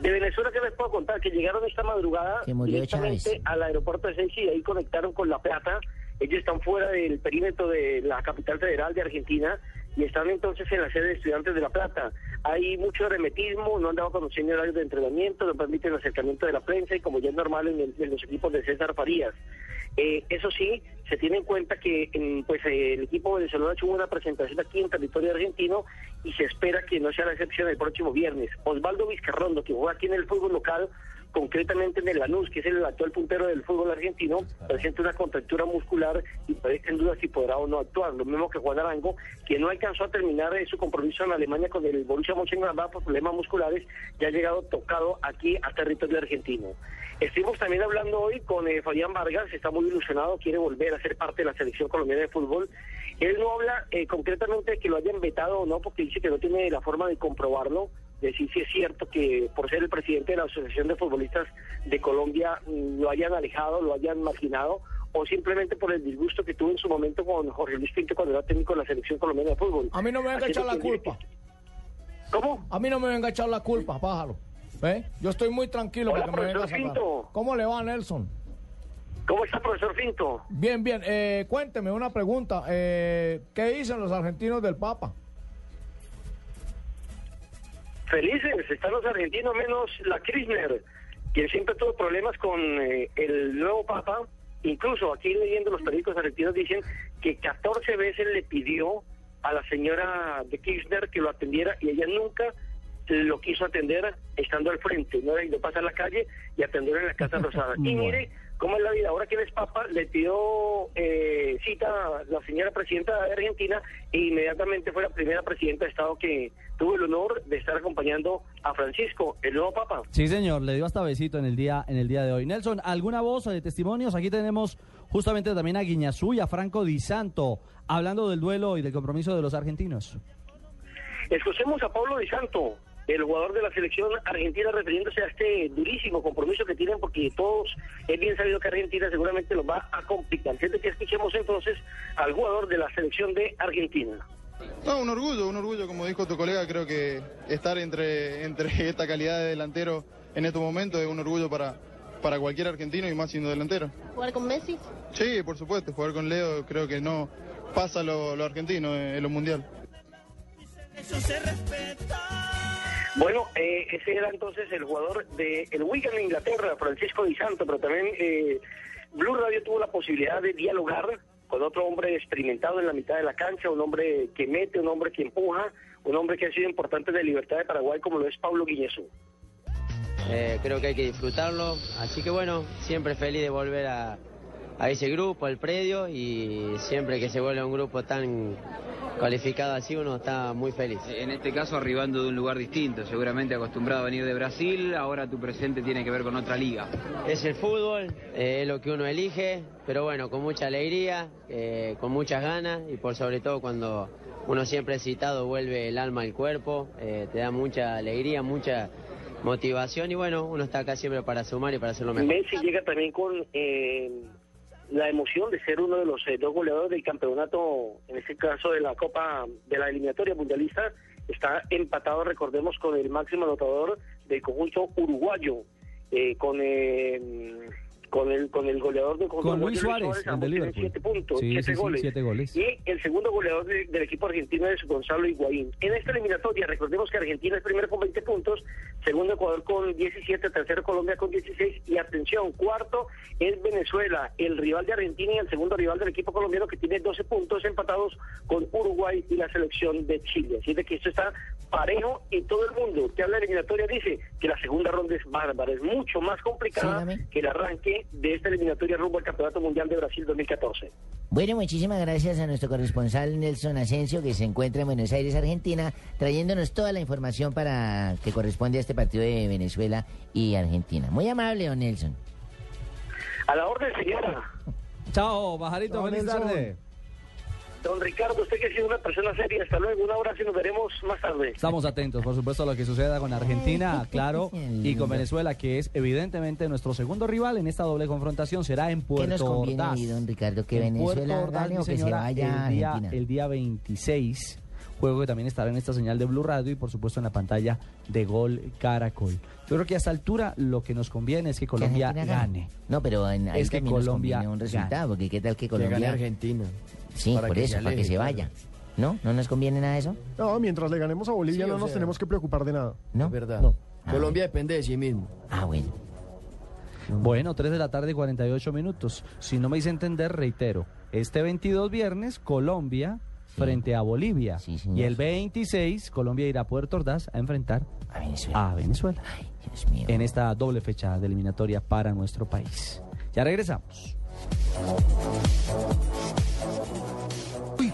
De Venezuela, ¿qué les puedo contar? Que llegaron esta madrugada Que directamente al aeropuerto de Seiza y ahí conectaron con La Plata. Ellos están fuera del perímetro de la capital federal de Argentina y están entonces en la sede de Estudiantes de La Plata. Hay mucho hermetismo, no han dado conociendo horarios de entrenamiento, no permiten el acercamiento de la prensa y como ya es normal en, el- en los equipos de César Farías. Eh, eso sí, se tiene en cuenta que mm, pues el equipo venezolano tuvo una presentación aquí en territorio argentino y se espera que no sea la excepción el próximo viernes. Osvaldo Vizcarrondo, que juega aquí en el fútbol local, concretamente en el Lanús, que es el actual puntero del fútbol argentino, presenta una contractura muscular y parece en duda si podrá o no actuar. Lo mismo que Juan Arango, que no alcanzó a terminar eh, su compromiso en Alemania con el Borussia Mönchengladbach por problemas musculares, ya ha llegado tocado aquí a territorio argentino. Estuvimos también hablando hoy con eh, Fabián Vargas, está muy ilusionado, quiere volver a ser parte de la selección colombiana de fútbol. Él no habla eh, concretamente de que lo hayan vetado o no, porque dice que no tiene la forma de comprobarlo, decir si es cierto que por ser el presidente de la Asociación de Futbolistas de Colombia mm, lo hayan alejado, lo hayan marginado, o simplemente por el disgusto que tuvo en su momento con Jorge Luis Pinto cuando era técnico de la selección colombiana de fútbol. A mí no me venga a echar la culpa. ¿Cómo? A mí no me venga a echar la culpa, pájaro. ¿Ve? Yo estoy muy tranquilo Hola, porque me venga a profesor sacar. Pinto. ¿Cómo le va, Nelson? ¿Cómo está, profesor Finto? Bien, bien. Eh, cuénteme una pregunta. Eh, ¿Qué dicen los argentinos del Papa? Felices, están los argentinos menos la Kirchner, quien siempre tuvo problemas con eh, el nuevo Papa. Incluso aquí leyendo los periódicos argentinos dicen que 14 veces le pidió a la señora de Kirchner que lo atendiera y ella nunca lo quiso atender estando al frente. No le ido pasar la calle y atender en la Casa Rosada. Y *laughs* mire cómo es la vida. Ahora que él es Papa, le pidió eh, cita a la señora presidenta de Argentina e inmediatamente fue la primera presidenta de Estado que tuvo el honor de estar acompañando a Francisco, el nuevo Papa. Sí, señor, le dio hasta besito en el día en el día de hoy. Nelson, ¿alguna voz de testimonios? Aquí tenemos justamente también a Guiñazú y a Franco Di Santo hablando del duelo y del compromiso de los argentinos. Escuchemos a Pablo Di Santo, el jugador de la selección argentina, refiriéndose a este durísimo compromiso que tienen, porque todos es bien sabido que Argentina seguramente los va a complicar. De que escuchemos entonces al jugador de la selección de Argentina. No, un orgullo, un orgullo, como dijo tu colega, creo que estar entre, entre *laughs* esta calidad de delantero en estos momentos es un orgullo para, para cualquier argentino y más siendo delantero. ¿Jugar con Messi? Sí, por supuesto, jugar con Leo creo que no pasa lo, lo argentino en, en lo mundial. Eso se respeta. Bueno, eh, ese era entonces el jugador de el Wigan de Inglaterra, Francisco Di Santo, pero también eh, Blue Radio tuvo la posibilidad de dialogar con otro hombre experimentado en la mitad de la cancha, un hombre que mete, un hombre que empuja, un hombre que ha sido importante de Libertad de Paraguay como lo es Pablo Guiñezú. Eh, creo que hay que disfrutarlo. Así que bueno, siempre feliz de volver a, a ese grupo, al predio, y siempre que se vuelve a un grupo tan calificado así, uno está muy feliz. En este caso arribando de un lugar distinto, seguramente acostumbrado a venir de Brasil, ahora tu presente tiene que ver con otra liga. Es el fútbol, eh, es lo que uno elige, pero bueno, con mucha alegría, eh, con muchas ganas y por sobre todo cuando uno siempre es citado vuelve el alma al cuerpo, eh, te da mucha alegría, mucha motivación y bueno, uno está acá siempre para sumar y para hacerlo mejor. Messi llega también con eh, la emoción de ser uno de los eh, dos goleadores del campeonato, en este caso de la Copa de la eliminatoria mundialista, está empatado, recordemos, con el máximo anotador del conjunto uruguayo, eh, con eh, con el con el goleador del conjunto Con Luis Suárez, el de Liverpool. siete puntos, Sí, siete sí, sí, goles. siete goles. Y el segundo goleador de- del equipo argentino es Gonzalo Higuaín. En esta eliminatoria, recordemos que Argentina es primero con 20 puntos, segundo Ecuador con 17, tercero Colombia con 16 y atención, cuarto es Venezuela, el rival de Argentina y el segundo rival del equipo colombiano que tiene 12 puntos empatados con Uruguay y la selección de Chile. Así de que esto está parejo y todo el mundo que habla de eliminatoria dice que la segunda ronda es bárbara, es mucho más complicada que el arranque de esta eliminatoria rumbo al Campeonato Mundial de Brasil 2014. Bueno, muchísimas gracias a nuestro corresponsal Nelson Asensio, que se encuentra en Buenos Aires, Argentina, trayéndonos toda la información para que corresponde a este partido de Venezuela y Argentina. Muy amable, don Nelson. A la orden, señora. Chao, Bajarito, Chao, feliz Nelson. tarde. Don Ricardo, usted que ha sido una persona seria, hasta luego. Un abrazo y nos veremos más tarde. Estamos atentos, por supuesto, a lo que suceda con Argentina, claro, y con Venezuela, que es evidentemente nuestro segundo rival en esta doble confrontación. Será en ¿Qué Puerto nos conviene Ordaz. don Ricardo? ¿Que En Venezuela Puerto Ordaz, gane mi o que se señora, vaya a el día, el día 26, juego que también estará en esta señal de Blue Radio y por supuesto en la pantalla de Gol Caracol. Yo creo que a esta altura lo que nos conviene es que Colombia gane. gane. No, pero en, ahí Es que nos Colombia conviene un resultado, gane. porque qué tal que Que gane Colombia... Argentina. Sí, Para por que eso, para que se claro. vaya. ¿No? ¿No nos conviene nada eso? No, mientras le ganemos a Bolivia Sí, no o nos sea- tenemos que preocupar de nada. ¿No? Es verdad. No. Colombia depende de sí mismo. Ah, bueno. Bueno, 3 de la tarde y 48 minutos. Si no me hice entender, reitero. Este 22 viernes, Colombia frente a Bolivia. y el 26, Colombia irá a Puerto Ordaz a enfrentar a Venezuela. A Venezuela. En esta doble fecha de eliminatoria para nuestro país. Ya regresamos.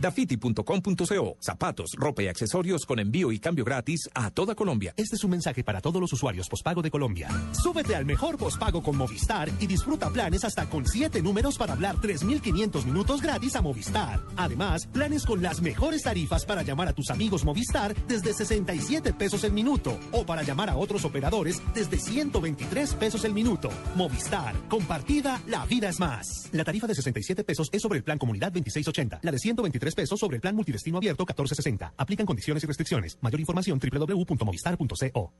Dafiti.com.co. Zapatos, ropa y accesorios con envío y cambio gratis a toda Colombia. Este es un mensaje para todos los usuarios pospago de Colombia. Súbete al mejor pospago con Movistar y disfruta planes hasta con 7 números para hablar 3.500 minutos gratis a Movistar. Además, planes con las mejores tarifas para llamar a tus amigos Movistar desde 67 pesos el minuto o para llamar a otros operadores desde 123 pesos el minuto. Movistar, compartida, la vida es más. La tarifa de 67 pesos es sobre el plan Comunidad 2680. La de 123 pesos sobre el plan Multidestino Abierto 1460. Aplican condiciones y restricciones. Mayor información www.movistar.co.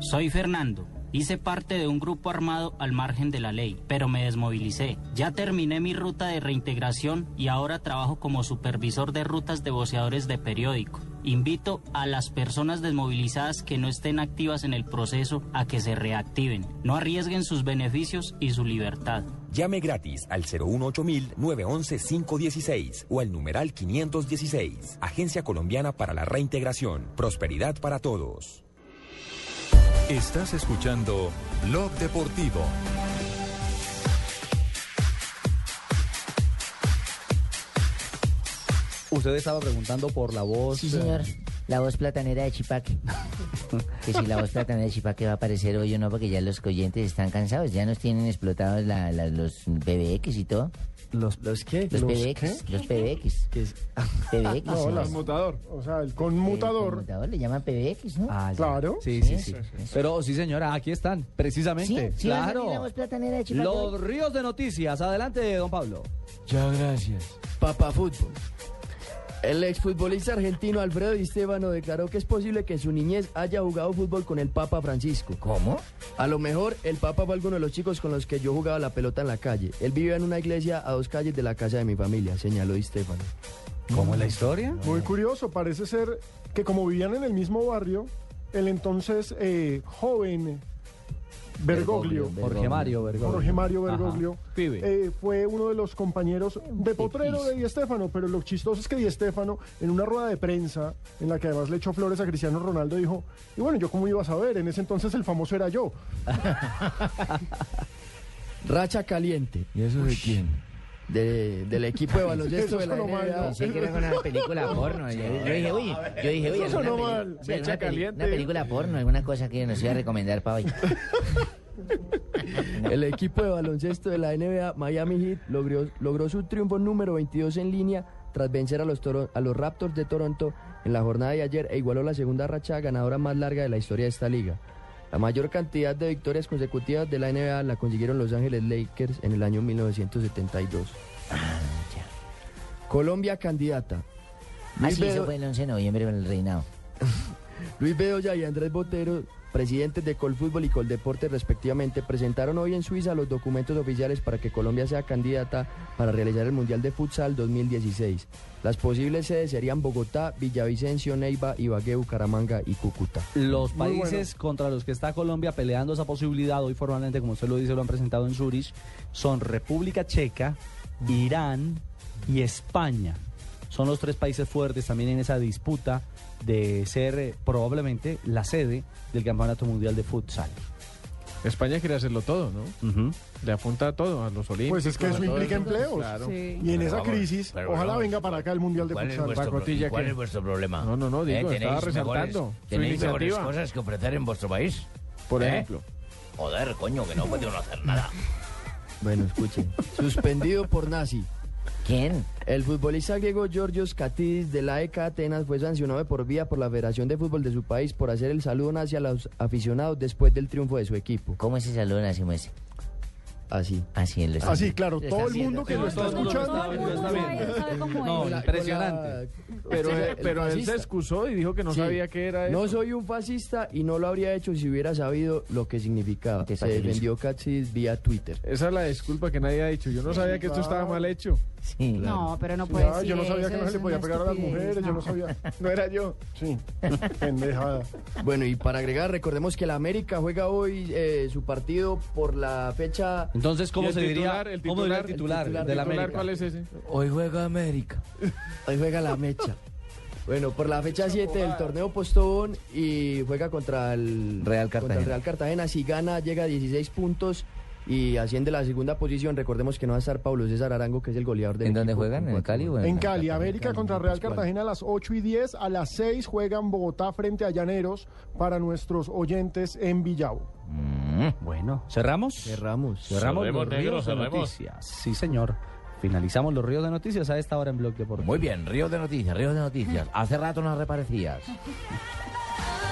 Soy Fernando. Hice parte de un grupo armado al margen de la ley, pero me desmovilicé. Ya terminé mi ruta de reintegración y ahora trabajo como supervisor de rutas de voceadores de periódico. Invito a las personas desmovilizadas que no estén activas en el proceso a que se reactiven. No arriesguen sus beneficios y su libertad. Llame gratis al 018-911-516 o al numeral 516. Agencia Colombiana para la Reintegración. Prosperidad para todos. Estás escuchando Blog Deportivo. Usted estaba preguntando por la voz. Sí, señor. La voz platanera de Chipaque. que si la voz platanera de Chipaque va a aparecer hoy o no, porque ya los oyentes están cansados. Ya nos tienen explotados la- la- los PBX y todo. ¿Los, ¿Los qué? Los, ¿Los PBX. qué? Los PBX. PBX. *laughs* No, sí. la- O sea, el conmutador. El conmutador le llaman PBX, ¿no? Ah. Claro. Sí, sí, sí. Pero sí, señora, aquí están, precisamente. Sí, claro. salir la voz platanera de Chipaque Los ríos de noticias. Adelante, don Pablo. Ya, gracias. Papa Fútbol. El exfutbolista argentino Alfredo Di Stéfano declaró que es posible que en su niñez haya jugado fútbol con el Papa Francisco. ¿Cómo? A lo mejor el Papa fue alguno de los chicos con los que yo jugaba la pelota en la calle. Él vivía en una iglesia a dos calles de la casa de mi familia, señaló Di Stéfano. ¿Cómo es la historia? Muy curioso, parece ser que como vivían en el mismo barrio, el entonces eh, joven Bergoglio, Jorge Mario Bergoglio. Jorge Mario Bergoglio, eh, fue uno de los compañeros de potrero de Di Stéfano, pero lo chistoso es que Di Stéfano, en una rueda de prensa, en la que además le echó flores a Cristiano Ronaldo, dijo, y bueno, yo cómo iba a saber, en ese entonces el famoso era yo. *laughs* Racha caliente. ¿Y eso de quién? De- del equipo de baloncesto de la NBA. ¿no? Pensé que era una película porno. Yo, yo dije, uy, yo dije, uy, Eso mal. peli- caliente. una película porno, alguna cosa que nos iba a recomendar para hoy. *laughs* El equipo de baloncesto de la NBA Miami Heat logró, logró su triunfo número 22 en línea tras vencer a los, Toro- a los Raptors de Toronto en la jornada de ayer e igualó la segunda racha ganadora más larga de la historia de esta liga. La mayor cantidad de victorias consecutivas de la NBA la consiguieron Los Ángeles Lakers en el año 1972. Colombia candidata. Ah, Luis eso Bedo- fue el 11 de noviembre en el reinado. *laughs* Luis Bedoya y Andrés Botero, presidentes de Colfútbol y Coldeporte respectivamente, presentaron hoy en Suiza los documentos oficiales para que Colombia sea candidata para realizar el Mundial de Futsal 2016. Las posibles sedes serían Bogotá, Villavicencio, Neiva, Ibagué, Bucaramanga y Cúcuta. Los países contra los que está Colombia peleando esa posibilidad, hoy formalmente, como usted lo dice, lo han presentado en Zurich, son República Checa, Irán y España. Son los tres países fuertes también en esa disputa de ser eh, probablemente la sede del Campeonato Mundial de Futsal. España quiere hacerlo todo, ¿no? Le apunta a todo, a los olímpicos. Pues es que eso implica empleos. Claro. Y en esa crisis, ojalá venga para acá el Mundial de ¿Cuál es Futsal. vuestro, ¿cuál es vuestro problema? No, no, no, digo, ¿Eh? estaba ¿Tenéis mejores- resaltando su ¿Tenéis mejores cosas que ofrecer en vuestro país? Por ¿Eh? ejemplo. Joder, coño, que no puede uno hacer nada. Bueno, escuchen. Suspendido por nazi. ¿Quién? El futbolista griego Georgios Katidis de la EK Atenas fue sancionado por vía por la Federación de Fútbol de su país por hacer el saludo nazi a los aficionados después del triunfo de su equipo. ¿Cómo es ese saludo nazi, muese? Así. Así es. Así, claro, todo el mundo que lo está escuchando. No, impresionante. Pero, eh, el pero él se excusó y dijo que no Sí. sabía qué era No eso. soy un fascista y no lo habría hecho si hubiera sabido lo que significaba. Se defendió Katsis vía Twitter. Esa es la disculpa que nadie ha dicho. Yo no sabía que esto estaba mal hecho. Sí. No, pero no puede Ya, decir yo no sabía que no se le podía pegar a las mujeres, yo no sabía. *laughs* No era yo. Sí, *laughs* pendejada. Bueno, y para agregar, recordemos que la América juega hoy eh, su partido por la fecha. Entonces, ¿cómo ¿Y el se diría? titular? ¿El ¿Cómo diría el titular? titular, ¿El de la América? cuál es ese? Hoy juega América. Hoy juega la mecha. *laughs* Bueno, por la fecha 7 del torneo Postobón y juega contra el Real contra Cartagena. el Real Cartagena. Si gana, llega a 16 puntos y asciende la segunda posición. Recordemos que no va a estar Pablo César Arango, que es el goleador del ¿En dónde juegan? ¿En Cali o goles. En Cali, América Cali, contra Real. Cartagena a las 8 y 10. A las 6 juegan Bogotá frente a Llaneros para nuestros oyentes en Villavo. Bueno, ¿cerramos? Cerramos. Cerramos Cerremos, los negro, ríos de noticias. Sí, señor. Finalizamos los ríos de noticias a esta hora en Blog Deportivo. Muy bien, ríos de noticias, ríos de noticias. Hace rato no reparecías. *laughs*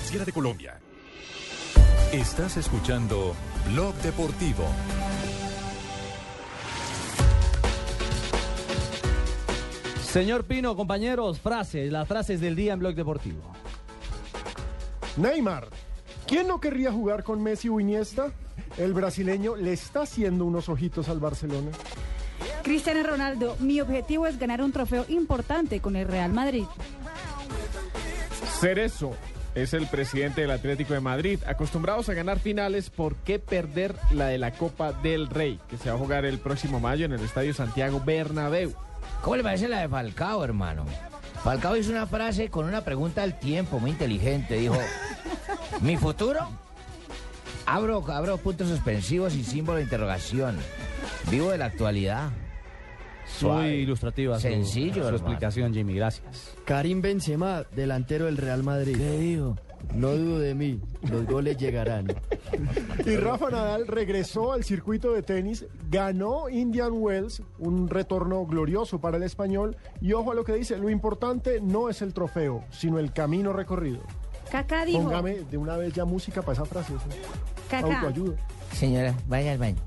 Superfinanciera de Colombia. Estás escuchando Blog Deportivo. Señor Pino, compañeros, frases, las frases del día en Blog Deportivo. Neymar. ¿Quién no querría jugar con Messi o Iniesta? El brasileño le está haciendo unos ojitos al Barcelona. Cristiano Ronaldo, mi objetivo es ganar un trofeo importante con el Real Madrid. Cerezo es el presidente del Atlético de Madrid. Acostumbrados a ganar finales, ¿por qué perder la de la Copa del Rey? Que se va a jugar el próximo mayo en el Estadio Santiago Bernabéu. ¿Cómo le parece la de Falcao, hermano? Falcao hizo una frase con una pregunta al tiempo, muy inteligente. Dijo, *laughs* ¿mi futuro? Abro, abro puntos suspensivos y símbolo de interrogación. Vivo de la actualidad. Muy ilustrativa. Sencillo, Su, explicación, Jimmy, gracias. Karim Benzema, delantero del Real Madrid. ¿Qué dijo? No dudo de mí, los goles llegarán. Y Rafa Nadal regresó al circuito de tenis, ganó Indian Wells, un retorno glorioso para el español. Y ojo a lo que dice, lo importante no es el trofeo, sino el camino recorrido. Kaká dijo, Póngame de una vez ya música para esa frase. Autoayuda. Señora, vaya al baño. *laughs*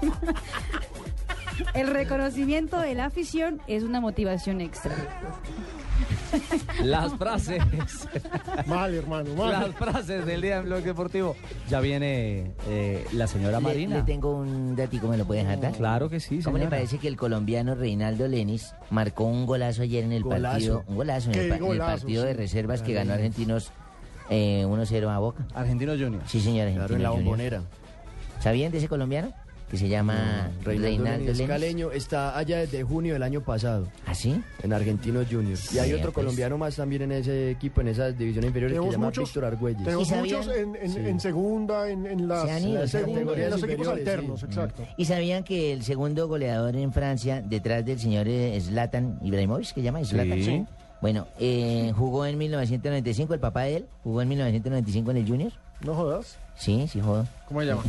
*laughs* el reconocimiento de la afición es una motivación extra. Las frases. Mal, hermano, mal. Las frases del día en Blog Deportivo. Ya viene eh, la señora Le, Marina. le tengo un datico, ¿me lo puede dejar dar? Claro que sí, ¿Cómo le señora. parece que el colombiano Reinaldo Lenis marcó un golazo ayer en el Golazo. partido? Un golazo en el, pa- partido de reservas que ganó Argentinos eh, 1-0 a Boca. Argentino Junior. Sí, señor, Claro, Argentinos en la bombonera. ¿Sabían de ese colombiano? Que se llama Reinaldo, Lenis Lenis. Caleño está allá desde junio del año pasado. ¿Ah, sí? En Argentinos Juniors. Y hay otro pues. colombiano más también en ese equipo, en esas divisiones inferiores, que se llama muchos, Víctor Argüelles. tenemos ¿Y sabían? muchos en, en- Sí. en segunda, en, en las, Se han ido, en se han segunda- en los equipos alternos, sí. exacto. ¿Y sabían que el segundo goleador en Francia, detrás del señor eh, Zlatan Ibrahimovic, que llama Zlatan? Sí. Bueno, eh, jugó en 1995, el papá de él, jugó en 1995 en el Junior. No jodas. Sí, sí jugó. ¿Cómo se llama?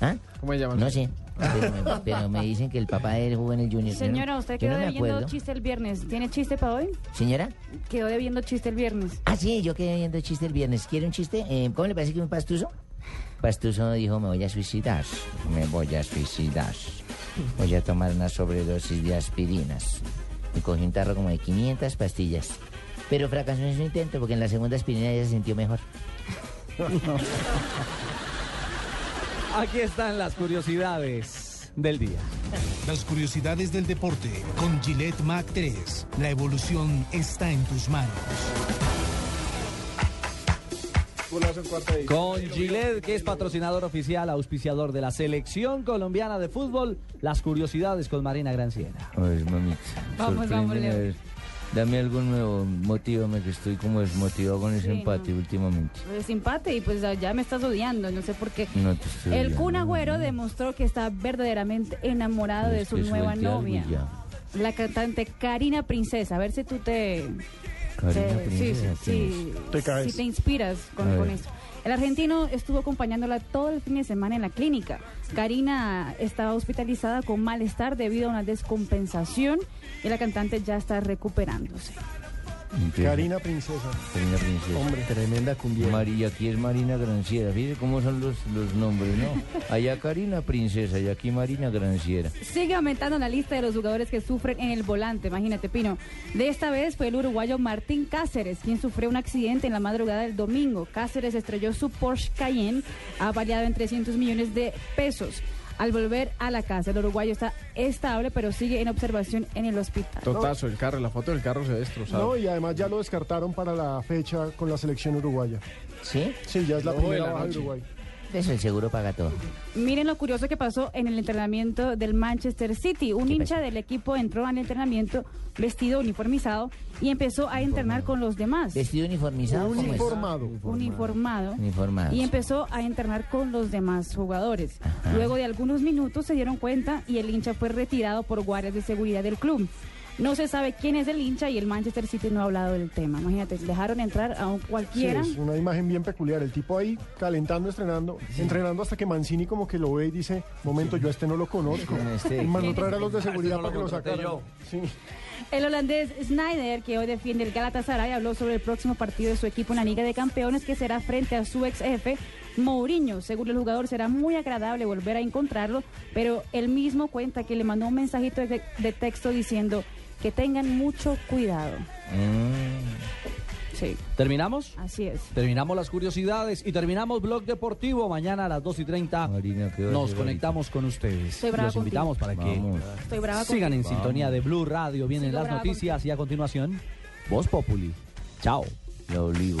¿Ah? ¿Cómo se llama? No sé, pero me, pero me dicen que el papá de él jugó en el Junior. No- Señora, usted quedó no debiendo chiste el viernes. ¿Tiene chiste para hoy? Señora, Quedó debiendo chiste el viernes. ah, sí, yo quedé viendo chiste el viernes. ¿Quiere un chiste? Eh, ¿Cómo le parece que un pastuso? Pastuso dijo, me voy a suicidar, me voy a suicidar. Voy a tomar una sobredosis de aspirinas. Y cogí un tarro como de 500 pastillas. Pero fracasó en su intento porque en la segunda aspirina ya se sintió mejor. *laughs* *laughs* Aquí están las curiosidades del día. Las curiosidades del deporte con Gillette Mac 3. La evolución está en tus manos. Con Gillette, que es patrocinador oficial, auspiciador de la selección colombiana de fútbol, las curiosidades con Marina Granciera. A ver, mamita. Vamos, vamos, Leo. Dame algún nuevo, motívame que estoy como desmotivado con ese Sí, empate últimamente. Pues empate y pues ya me estás odiando, no sé por qué. No te estoy El odiando, Kun no, Agüero no. demostró que está verdaderamente enamorado de Es su nueva novia. La cantante Karina Princesa. A ver si tú te... Karina te- sí, Princesa, sí, ¿quién sí, es? Te caes. si te inspiras con, con. El argentino estuvo acompañándola todo el fin de semana en la clínica. Karina estaba hospitalizada con malestar debido a una descompensación y la cantante ya está recuperándose. Empieza. Karina Princesa. Karina Princesa. Hombre. Tremenda cumbia. María, aquí es Marina Granciera. Fíjate cómo son los, los nombres, ¿no? Allá Karina Princesa y aquí Marina Granciera. Sigue aumentando la lista de los jugadores que sufren en el volante. Imagínate, Pino. De esta vez fue el uruguayo Martín Cáceres, quien sufrió un accidente en la madrugada del domingo. Cáceres estrelló su Porsche Cayenne, avaliado en 300 millones de pesos. Al volver a la casa, el uruguayo está estable, pero sigue en observación en el hospital. Totazo, el carro, la foto del carro se ve destrozado. No, y además ya lo descartaron para la fecha con la selección uruguaya. ¿Sí? Sí, ya es la Ojo de primera la baja de. Uruguay. Eso el seguro paga todo. Miren lo curioso que pasó en el entrenamiento del Manchester City. Un ¿Qué hincha pasó? del equipo entró al entrenamiento vestido uniformizado y empezó a entrenar con los demás. Vestido uniformizado. ¿cómo es? Uniformado. Uniformado. Uniformado. Y empezó a entrenar con los demás jugadores. Ajá. Luego de algunos minutos se dieron cuenta y el hincha fue retirado por guardias de seguridad del club. No se sabe quién es el hincha y el Manchester City no ha hablado del tema. Imagínate, dejaron entrar a un Sí, cualquiera. es una imagen bien peculiar. El tipo ahí calentando, estrenando, entrenando hasta que Mancini como que lo ve y dice, momento, yo a este no lo conozco. Este- Y mandó traer a los de Este seguridad no para que lo sacaran. Sí. El holandés Snyder, que hoy defiende el Galatasaray, habló sobre el próximo partido de su equipo en la Liga de Campeones, que será frente a su ex jefe, Mourinho. Según el jugador, será muy agradable volver a encontrarlo, pero él mismo cuenta que le mandó un mensajito de, de texto diciendo que tengan mucho cuidado. Mm. Sí, ¿Terminamos? así es. Terminamos las curiosidades y terminamos Blog Deportivo. Mañana a las 2 y 30 Marina, ¿qué va a nos conectamos con ustedes. Estoy brava Los invitamos para que. Estoy brava sigan en sintonía de Blue Radio. Vienen Sigo las noticias y a continuación, Voz Populi. Chao. La obligo.